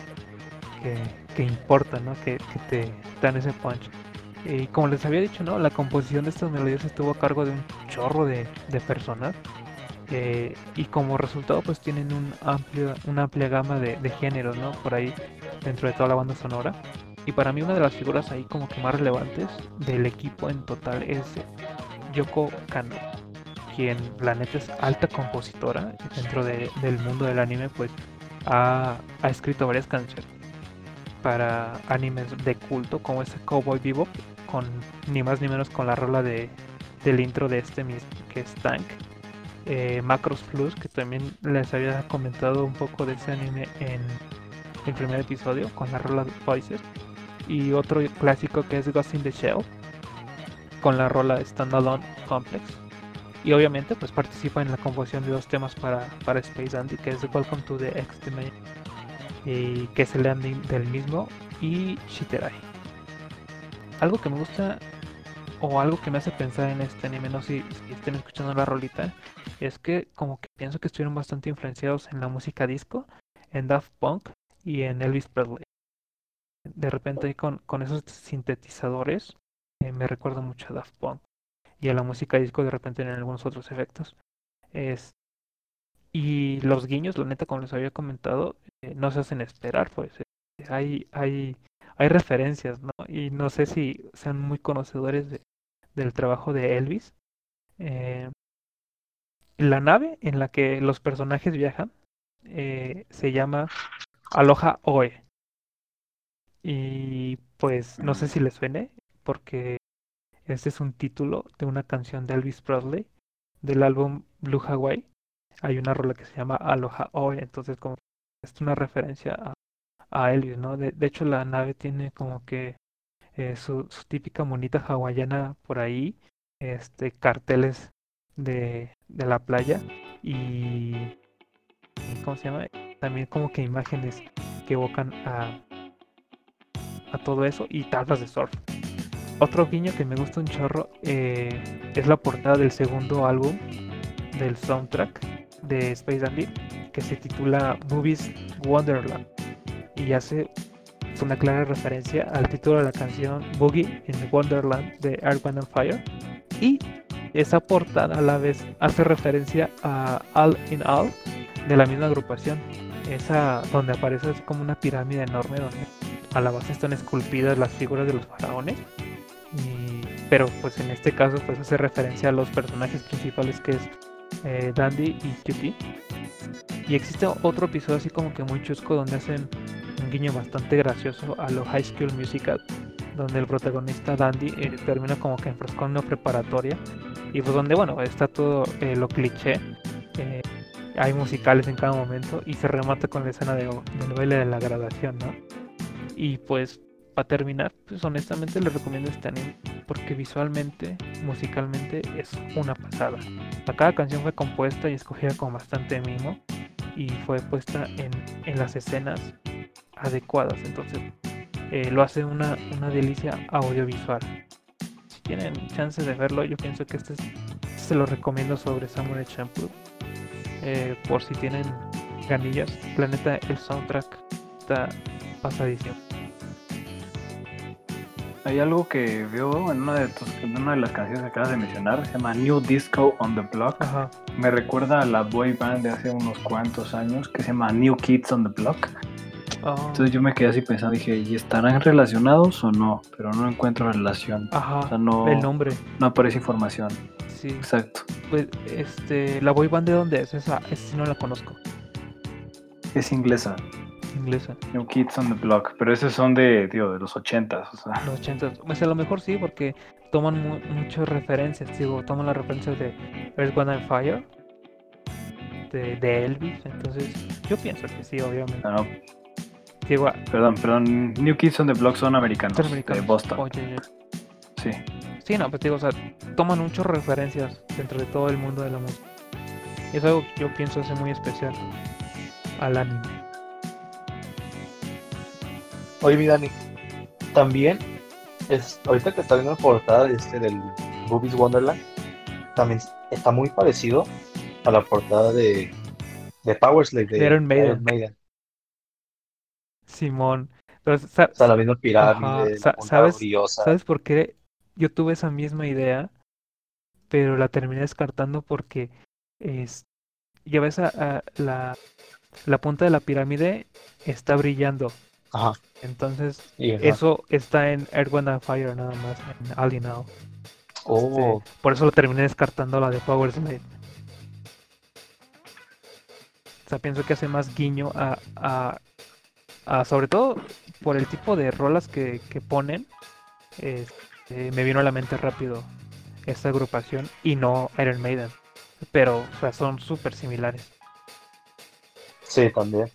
que, importan, ¿no? que, te dan ese punch. Y como les había dicho, ¿no? la composición de estas melodías estuvo a cargo de un chorro de personas eh, y como resultado pues tienen un amplio, una amplia gama de, de, géneros ¿no? por ahí dentro de toda la banda sonora. Y para mí una de las figuras ahí como que más relevantes del equipo en total es Yoko Kano quien la neta es alta compositora dentro del mundo del anime, pues ha, escrito varias canciones para animes de culto como ese Cowboy Vivo con ni más ni menos con la rola de, del intro de este mismo que es Tank. Eh, Macros Plus, que también les había comentado un poco de ese anime en el primer episodio con la rola de Voices. Y otro clásico que es Ghost in the Shell con la rola Standalone Complex y obviamente pues participa en la composición de dos temas para, para Space Dandy que es Welcome to the X y que es el ending del mismo y Shiterai algo que me gusta o algo que me hace pensar en este anime no sé si, estén escuchando la rolita es que como que pienso que estuvieron bastante influenciados en la música disco en Daft Punk y en Elvis Presley de repente con, con esos sintetizadores eh, me recuerda mucho a Daft Punk y a la música disco de repente en algunos otros efectos. Es, y los guiños, la neta, como les había comentado, eh, no se hacen esperar, pues eh, hay, hay, hay referencias, ¿no? Y no sé si sean muy conocedores de, del trabajo de Elvis. Eh, la nave en la que los personajes viajan se llama Aloha Oe. Y pues no sé si les suene, porque este es un título de una canción de Elvis Presley del álbum Blue Hawaii. Hay una rola que se llama Aloha Oe, entonces como es una referencia a, Elvis, ¿no? De, hecho la nave tiene como que eh, su, típica monita hawaiana por ahí, este carteles de, de la playa y ¿cómo se llama? También como que imágenes que evocan a, a todo eso y tablas de surf. Otro guiño que me gusta un chorro eh, es la portada del segundo álbum del soundtrack de Space Dandy que se titula Movies Wonderland y hace una clara referencia al título de la canción Boogie in Wonderland de Earth, and Fire y esa portada a la vez hace referencia a All in All de la misma agrupación esa donde aparece así como una pirámide enorme donde a la base están esculpidas las figuras de los faraones pero pues en este caso pues hace referencia a los personajes principales que es eh, Dandy y Cutie. Y existe otro episodio así como que muy chusco donde hacen un guiño bastante gracioso a lo High School Musical, donde el protagonista Dandy eh, termina como que enfrascado en una preparatoria y pues donde bueno está todo eh, lo cliché. hay musicales en cada momento y se remata con la escena de, del baile de la graduación, ¿no? Y pues para terminar, pues honestamente les recomiendo este anime porque visualmente, musicalmente es una pasada. cada canción fue compuesta y escogida con bastante mimo y fue puesta en, en las escenas adecuadas. Entonces eh, lo hace una, una delicia audiovisual. Si tienen chance de verlo, yo pienso que este, se lo recomiendo sobre Samurai Champloo. Eh, por si tienen ganillas. Planeta, el soundtrack está pasadísimo. Hay algo que veo en una de, en una de las canciones que acabas de mencionar, se llama New Disco on the Block. Me recuerda a la boy band de hace unos cuantos años que se llama New Kids on the Block. Oh. Entonces yo me quedé así pensando, dije, ¿y estarán relacionados o no? Pero no encuentro relación. Ajá. O sea, no, el nombre. No aparece información. Sí. Exacto. Pues, este, ¿la boy band de dónde es? Esa, esa no la conozco. Es inglesa inglesa. New Kids on the Block, pero esos son de, tío, de los ochentas, o sea. Los ochentas, pues a lo mejor sí, porque toman muchas referencias, digo, toman las referencias de Earth, One and Fire, de, Elvis, entonces yo pienso que sí, obviamente. No, Perdón, perdón, New Kids on the Block son americanos, de Boston. Sí. Sí, no, pues digo, o sea, toman muchas referencias dentro de todo el mundo de la música. Y es algo que yo pienso hace muy especial al anime. Oye, mi Dani, también es, ahorita que está viendo la portada de este del Boobies Wonderland, también está muy parecido a la portada de, de Power Slave de, Iron Maiden. Simón. o sea, la misma pirámide, ¿sabes, ¿Sabes por qué yo tuve esa misma idea? Pero la terminé descartando porque es, ya ves a, la, la punta de la pirámide está brillando. Ajá. Entonces, eso está en Earth, Wind Fire nada más, en Alien Now. Oh. Este, por eso lo terminé descartando la de Power Slave. O sea, pienso que hace más guiño a, a, sobre todo por el tipo de rolas que, que ponen. Este, me vino a la mente rápido esta agrupación y no Iron Maiden. Pero, o sea, son súper similares. Sí, también.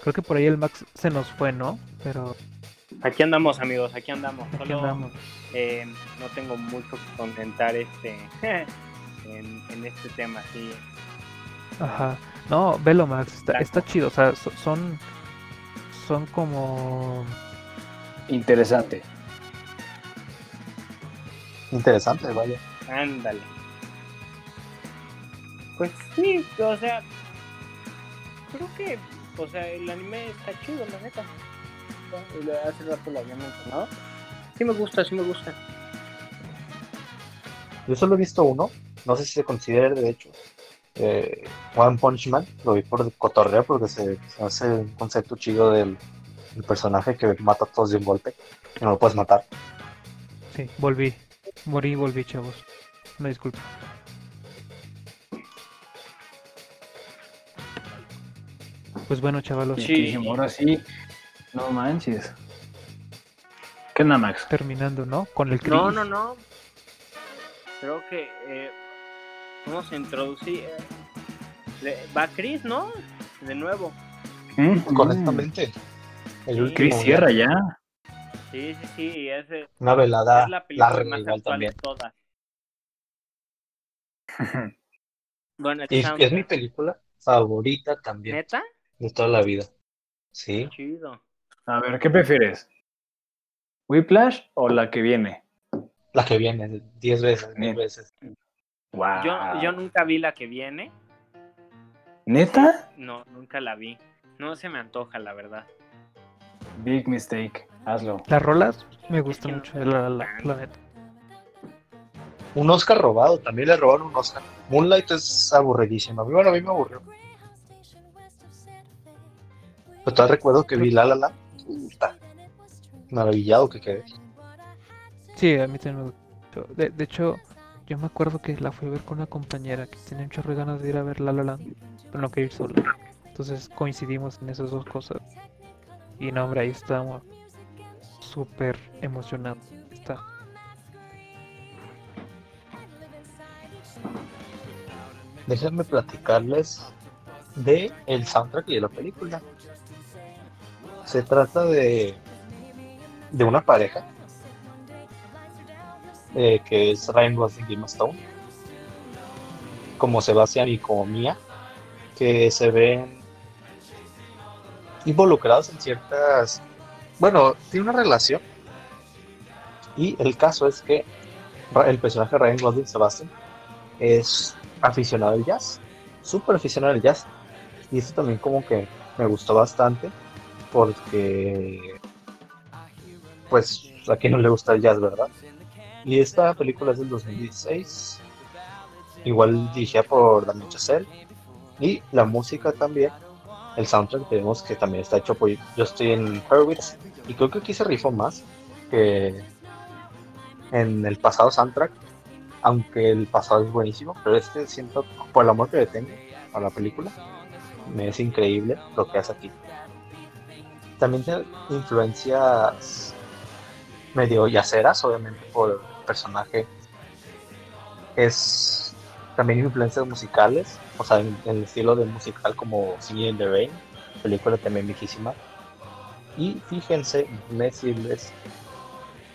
Creo que por ahí el Max se nos fue, ¿no? Pero. Aquí andamos, amigos, aquí andamos. Aquí andamos. Eh, no tengo mucho que comentar este en, este tema, sí. Ajá. No, velo, Max, está, está chido. O sea, son. Son como. Interesante. Interesante, vaya. Ándale. Pues sí, o sea. Creo que o sea, el anime está chido, la neta. Hace rato lo había mencionado. Sí me gusta, sí me gusta. Yo solo he visto uno, no sé si se considera de hecho. Eh, One Punch Man, lo vi por cotorreo porque se, hace un concepto chido del, personaje que mata a todos de un golpe y no lo puedes matar. Sí, volví. Morí, volví, chavos. Me disculpo. Pues bueno, chavalos. Sí, ahora sí. No manches. ¿Qué nada, Max? Terminando, ¿no? Con el Chris. No, no, no. Creo que eh, vamos a introducir. Eh, va Chris, ¿no? De nuevo. Mm, correctamente. El Chris cierra ya. Sí, sí, sí. Es, Una velada es la película más actual también. de todas. bueno, y es mi película favorita también. ¿Neta? de toda la vida. Sí. Chido. A ver, ¿qué prefieres? ¿Whiplash o la que viene? La que viene, diez veces, mil veces. Wow. Yo, yo nunca vi la que viene. ¿Neta? No, nunca la vi. No se me antoja, la verdad. Big mistake. Hazlo. Las rolas me gustan mucho, la, la, neta. Un Oscar robado, también le robaron un Oscar. Moonlight es aburridísimo. Bueno, a mí me aburrió. Pero todavía recuerdo que vi La La La. maravillado que quedé. Sí, a mí también me gustó. De, de, hecho, yo me acuerdo que la fui a ver con una compañera que tenía muchas ganas de ir a ver La La La, pero no quería ir sola. Entonces coincidimos en esas dos cosas. Y no, hombre, ahí estamos súper emocionados. Está. Déjenme platicarles de el soundtrack y de la película. Se trata de, de una pareja eh, que es Ryan Gosling y Emma Stone, como Sebastián y como Mia, que se ven involucrados en ciertas. Bueno, tiene una relación. Y el caso es que el personaje de Ryan Gosling, Sebastián, es aficionado al jazz, súper aficionado al jazz. Y eso también como que me gustó bastante porque pues a quien no le gusta el jazz, ¿verdad? Y esta película es del 2016, igual dirigida por Damien Chazelle, y la música también, el soundtrack tenemos que también está hecho por Justin Hurwitz, y creo que aquí se rifó más que en el pasado soundtrack, aunque el pasado es buenísimo, pero este siento, por el amor que le tengo a la película, me es increíble lo que hace aquí. También tiene influencias medio yaceras, obviamente por personaje. Es también influencias musicales, o sea, en, el estilo de musical como Singing in the Rain, película también viejísima. Y fíjense, decirles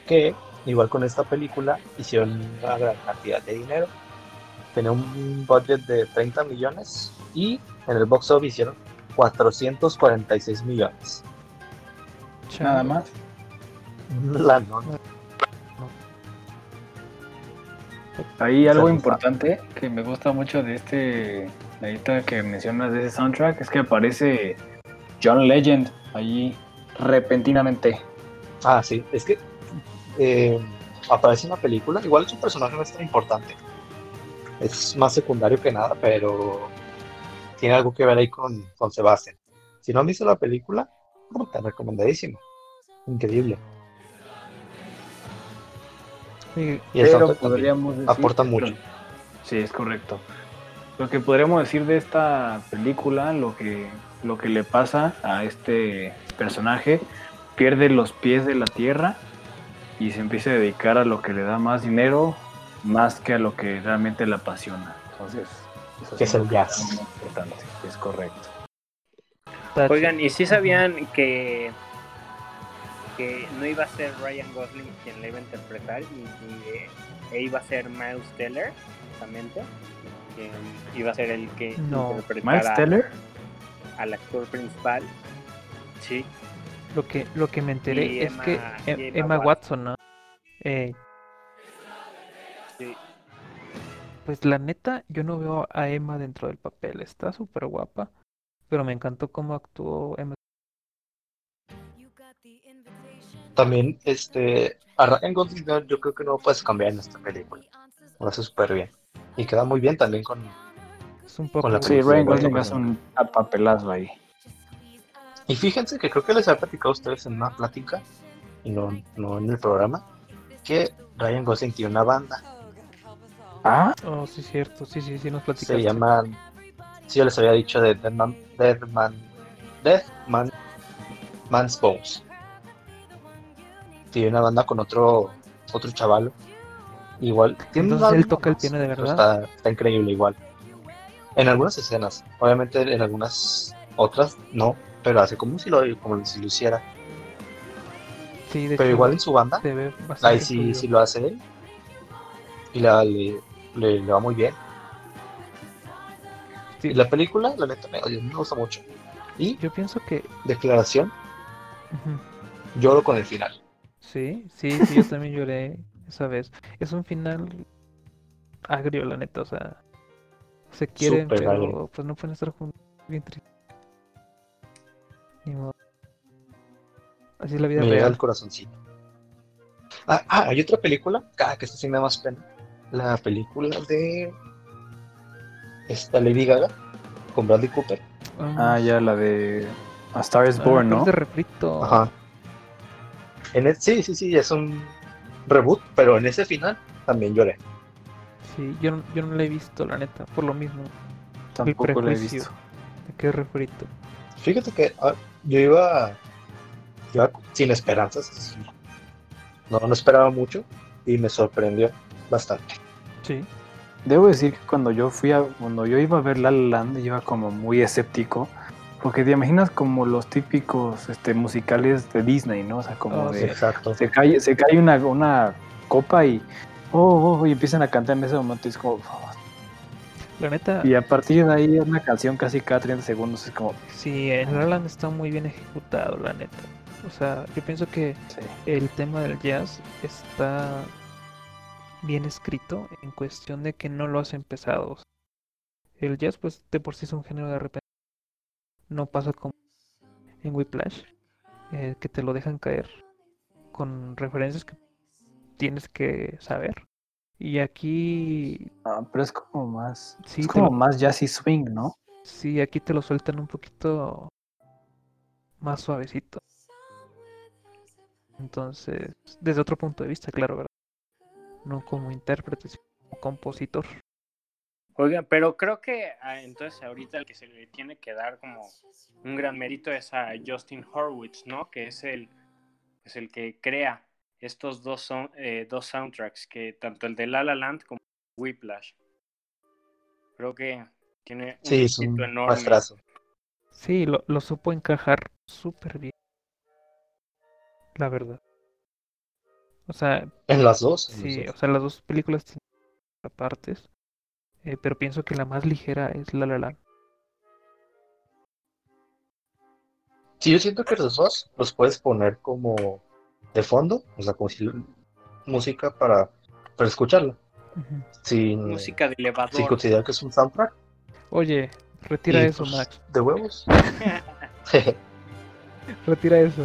que, igual con esta película, hicieron una gran cantidad de dinero. Tenía un budget de 30 millones y en el box office hicieron 446 millones. Nada más. La no. Hay algo importante que me gusta mucho de este, ahorita que mencionas de ese soundtrack, es que aparece John Legend allí repentinamente. Ah, sí, es que eh, aparece en la película, igual es un personaje no es tan importante, es más secundario que nada, pero tiene algo que ver ahí con, con Sebastian. Si no han visto la película, está recomendadísimo. Increíble. Y eso podríamos aporta mucho. Sí, es correcto. Lo que podríamos decir de esta película, lo que, lo que le pasa a este personaje, pierde los pies de la tierra y se empieza a dedicar a lo que le da más dinero, más que a lo que realmente le apasiona. Entonces, eso es, el jazz. importante, es correcto. Oigan, ¿y si sabían que que no iba a ser Ryan Gosling quien le iba a interpretar y, e iba a ser Miles Teller justamente quien iba a ser el que no. interpretara Miles Teller al actor principal sí lo que lo que me enteré es que e-, Emma, Watson, ¿no? Eh, sí. pues la neta yo no veo a Emma dentro del papel está súper guapa pero me encantó cómo actuó Emma también este a Ryan Gosling yo creo que no puedes cambiar en esta película. Lo hace súper bien. Y queda muy bien también con, es un poco la sí Ryan Gosling hace un papelazo ahí. Y fíjense que creo que les había platicado a ustedes en una plática y no, no en el programa que Ryan Gosling tiene una banda. Ah. Oh sí cierto. Sí sí sí nos platicaste. se llaman sí yo les había dicho de Deadman Deadman Deadman Man's Bones tiene una banda con otro otro chaval. Igual. Tiene Entonces él toca el piano de verdad. Está, increíble igual. En algunas escenas. Obviamente en algunas otras no. Pero hace como si lo, como si lo hiciera. Sí, pero igual en su banda. Ahí sí, sí, lo hace él. Y la, le, le, va muy bien. Y la película, la neta, me, me gusta mucho. Y yo pienso que. Declaración. Lloro con el final. Sí, sí, sí, yo también lloré esa vez. Es un final agrio, la neta, o sea, se quieren, pero pues no pueden estar juntos. Bien triste. Ni modo. Así es la vida Me llega al corazoncito. Ah, ah, hay otra película, ah, que esta sí me da más pena. La película de esta Lady Gaga con Bradley Cooper. Ah, ya, la de A Star is Born, ah, ¿no? de refrito. Ajá. En sí, sí, sí, es un reboot, pero en ese final también lloré. Sí, yo, yo no lo he visto, la neta, por lo mismo. Tampoco lo he visto. ¿De qué refrito? Fíjate que ah, yo iba, iba sin esperanzas. No, no esperaba mucho y me sorprendió bastante. Sí. Debo decir que cuando yo fui a, cuando yo iba a ver La Land, iba como muy escéptico porque te imaginas como los típicos este, musicales de Disney, ¿no? O sea, como ah, de. exacto. Se cae, se cae una, una copa y. Oh, oh, oh, y empiezan a cantar en ese momento. Y es como. La neta. Y a partir de ahí una canción casi cada 30 segundos. Es como. Sí, en Roland está muy bien ejecutado, la neta. O sea, yo pienso que el tema del jazz está bien escrito en cuestión de que no lo has empezado. El jazz, pues, de por sí es un género de repente no pasa como en Whiplash, eh, que te lo dejan caer con referencias que tienes que saber. Y aquí. Ah, pero es como más. Sí, es como más jazzy swing, ¿no? Sí, aquí te lo sueltan un poquito más suavecito. Entonces, desde otro punto de vista, claro, ¿verdad? No como intérprete, sino como compositor. Oiga, pero creo que ah, entonces ahorita el que se le tiene que dar como un gran mérito es a Justin Horwitz, ¿no? Que es el, es el que crea estos dos, son, eh, dos soundtracks, que tanto el de La La Land como Whiplash. Creo que tiene un sí, enorme. Sí, lo, lo supo encajar súper bien. La verdad. O sea. En las dos. sí, o sea, las dos películas tienen partes. Eh, pero pienso que la más ligera es La La Land. Sí, yo siento que los dos los puedes poner como de fondo, o sea, como si música para, para escucharla. Sin, música de elevador. Sin considerar que es un soundtrack. Oye, retira eso, pues, Max. De huevos. retira eso.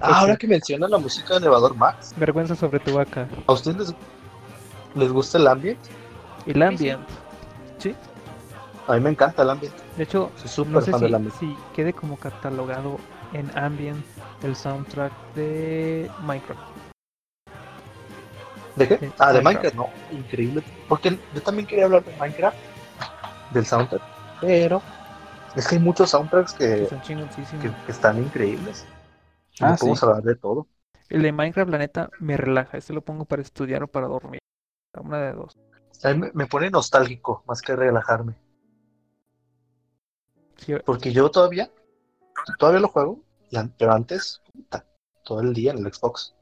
Ah, ahora que menciona la música de elevador, Max. Vergüenza sobre tu vaca. ¿A ustedes les, gusta el ambient? El ambient. ¿Sí? A mí me encanta el ambient. De hecho, Soy no sé si, si quede como catalogado en ambient el soundtrack de Minecraft. ¿De qué? ah, de Minecraft. no, increíble. Porque yo también quería hablar de Minecraft, del soundtrack, pero es que hay muchos soundtracks que, que, están increíbles. Ah, podemos hablar de todo. El de Minecraft, la neta, me relaja. Este lo pongo para estudiar o para dormir. Una de dos. A mí me, pone nostálgico más que relajarme. Porque yo todavía, todavía lo juego, pero antes, todo el día en el Xbox.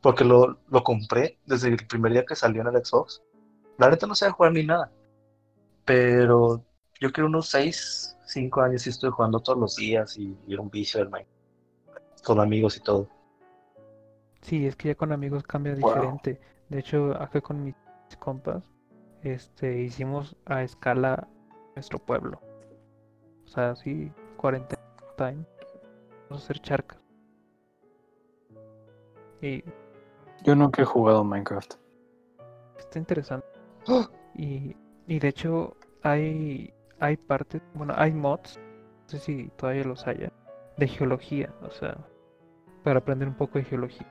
Porque lo, lo compré desde el primer día que salió en el Xbox. La neta no sé jugar ni nada. Pero yo creo unos 6, 5 años sí estoy jugando todos los días y, era un vicio del Minecraft. Con amigos y todo. Sí, es que ya con amigos cambia diferente. De hecho, acá con mis compas, este, hicimos a escala nuestro pueblo. O sea, sí, 40 time. Vamos a hacer charcas. Y yo nunca he jugado Minecraft. Está interesante. Y, y de hecho hay hay partes, bueno, hay mods, no sé si todavía los haya, de geología, o sea, para aprender un poco de geología.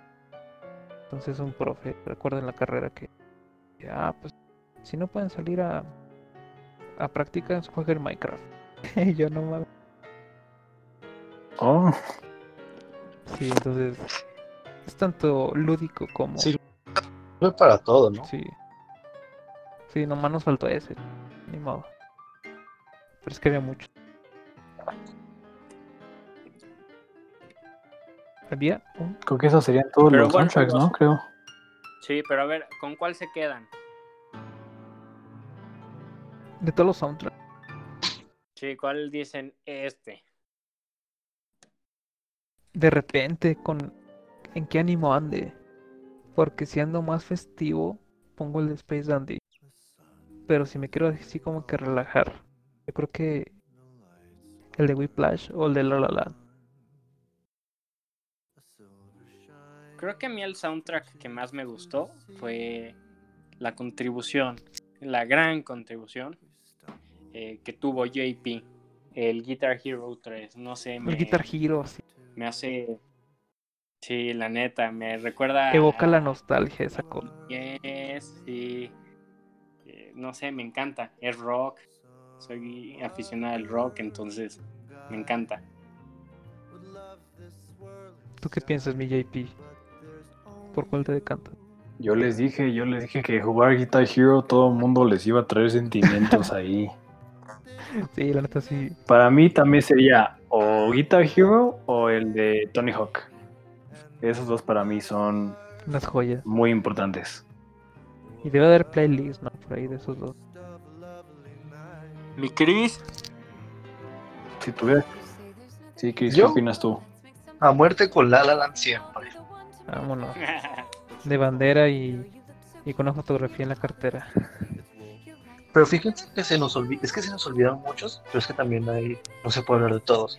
Entonces un profe, recuerda en la carrera que, ah, pues, si no pueden salir a, a prácticas, jueguen Minecraft. y yo no mames. Oh. Sí, entonces es tanto lúdico como. Sí, para todo, ¿no? Sí. Sí, nomás nos faltó ese. Ni modo. Pero es que había mucho. Había un... Creo que esos serían todos los soundtracks, ¿no? Creo. Sí, pero a ver, ¿con cuál se quedan? De todos los soundtracks. Sí, ¿cuál dicen este? De repente, con en qué ánimo ande. Porque si ando más festivo, pongo el de Space Dandy. Pero si me quiero así como que relajar, yo creo que el de Whiplash o el de La La Land. Creo que a mí el soundtrack que más me gustó fue la contribución, la gran contribución eh, que tuvo JP, el Guitar Hero 3. No sé, el Guitar Hero, sí. Me hace. Sí, la neta, me recuerda. Evoca la nostalgia esa cosa. sí. Eh, no sé, me encanta. Es rock. Soy aficionado al rock, entonces me encanta. ¿Tú qué piensas, mi JP? ¿Por cuál te decanta? Yo les dije, yo les dije que jugar Guitar Hero todo el mundo les iba a traer sentimientos ahí. Sí, la neta sí. Para mí también sería o Guitar Hero o el de Tony Hawk. Esos dos para mí son unas joyas muy importantes. Y debe haber playlists, ¿no? Por ahí de esos dos. Mi Chris. Si tuviera. Sí, Chris, ¿qué opinas tú? A muerte con La La Land siempre. Vámonos. De bandera y, y con una fotografía en la cartera. Pero fíjense que se nos olvida, es que se nos olvidaron muchos, pero es que también hay, no se puede hablar de todos.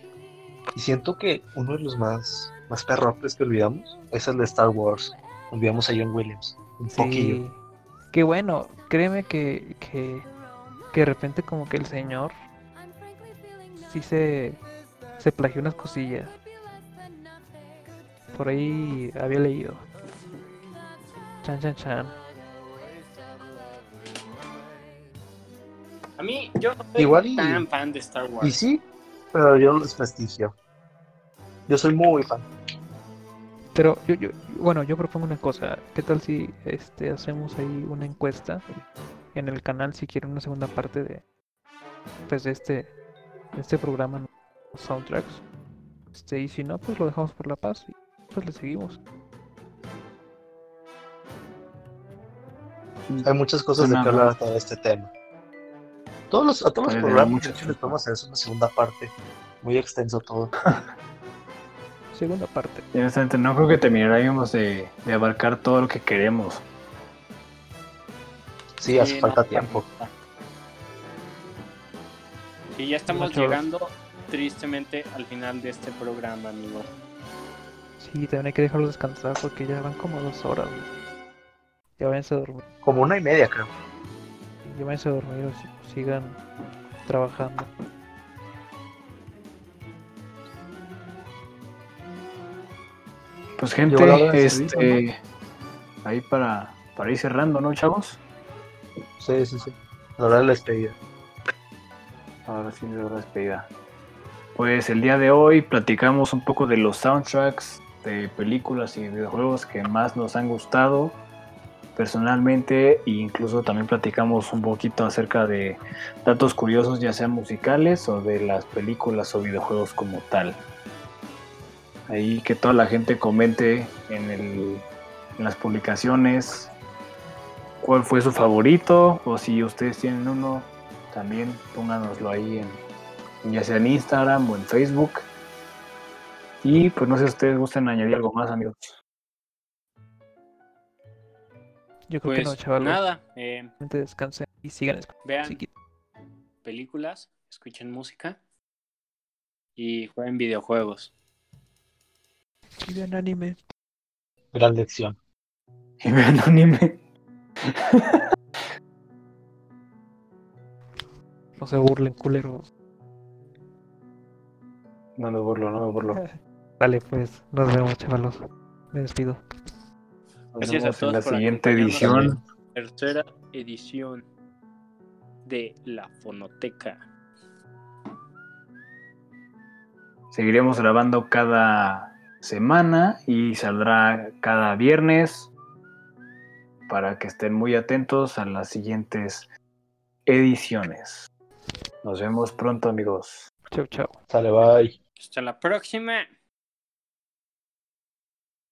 Y siento que uno de los más, más perrotes que olvidamos es el de Star Wars. Olvidamos a John Williams, un sí. poquillo. Qué bueno, créeme que, que que de repente como que el señor sí se, se plagió unas cosillas. Por ahí había leído. Chan, chan, chan. A mí, yo no soy Igual tan fan de Star Wars. Y sí, pero yo los prestigio. Yo soy muy fan. Pero yo, yo, bueno, yo propongo una cosa. ¿Qué tal si este hacemos ahí una encuesta en el canal si quieren una segunda parte de pues de este de este programa soundtracks? Este, y si no, pues lo dejamos por la paz y pues le seguimos. Hay muchas cosas de que hablar de este tema. Todos los, a todos los programas les podemos hacer una segunda parte. Muy extenso todo. segunda parte. no creo que terminaríamos de, de abarcar todo lo que queremos. Sí, hace falta tiempo. Y ya estamos llegando tristemente al final de este programa, amigo. Sí, también hay que dejarlos descansar porque ya van como dos horas. Ya váyanse a dormir. Como una y media, creo. Ya váyanse a dormir o sigan trabajando. Pues gente, este, ahí para, para ir cerrando, ¿no, chavos? Sí, sí, sí. La hora de la despedida. Ahora sí, la despedida. Pues el día de hoy platicamos un poco de los soundtracks de películas y videojuegos que más nos han gustado personalmente e incluso también platicamos un poquito acerca de datos curiosos ya sean musicales o de las películas o videojuegos como tal. Ahí que toda la gente comente en, el, en las publicaciones cuál fue su favorito o si ustedes tienen uno también pónganoslo ahí en ya sea en Instagram o en Facebook y pues no sé si ustedes gustan añadir algo más amigos yo creo que no pues, chaval nada eh, descansen y sigan vean películas escuchen música y jueguen videojuegos. Y vean anime. Gran lección. Y vean anime. No se burlen, culeros. No me burlo, no me burlo. Dale, pues, nos vemos, chavalos. Me despido. Gracias a todos en la siguiente edición. Tercera edición de la Fonoteca. Seguiremos grabando cada semana y saldrá cada viernes para que estén muy atentos a las siguientes ediciones. Nos vemos pronto, amigos. Chau, chau. Sale, bye. Hasta la próxima.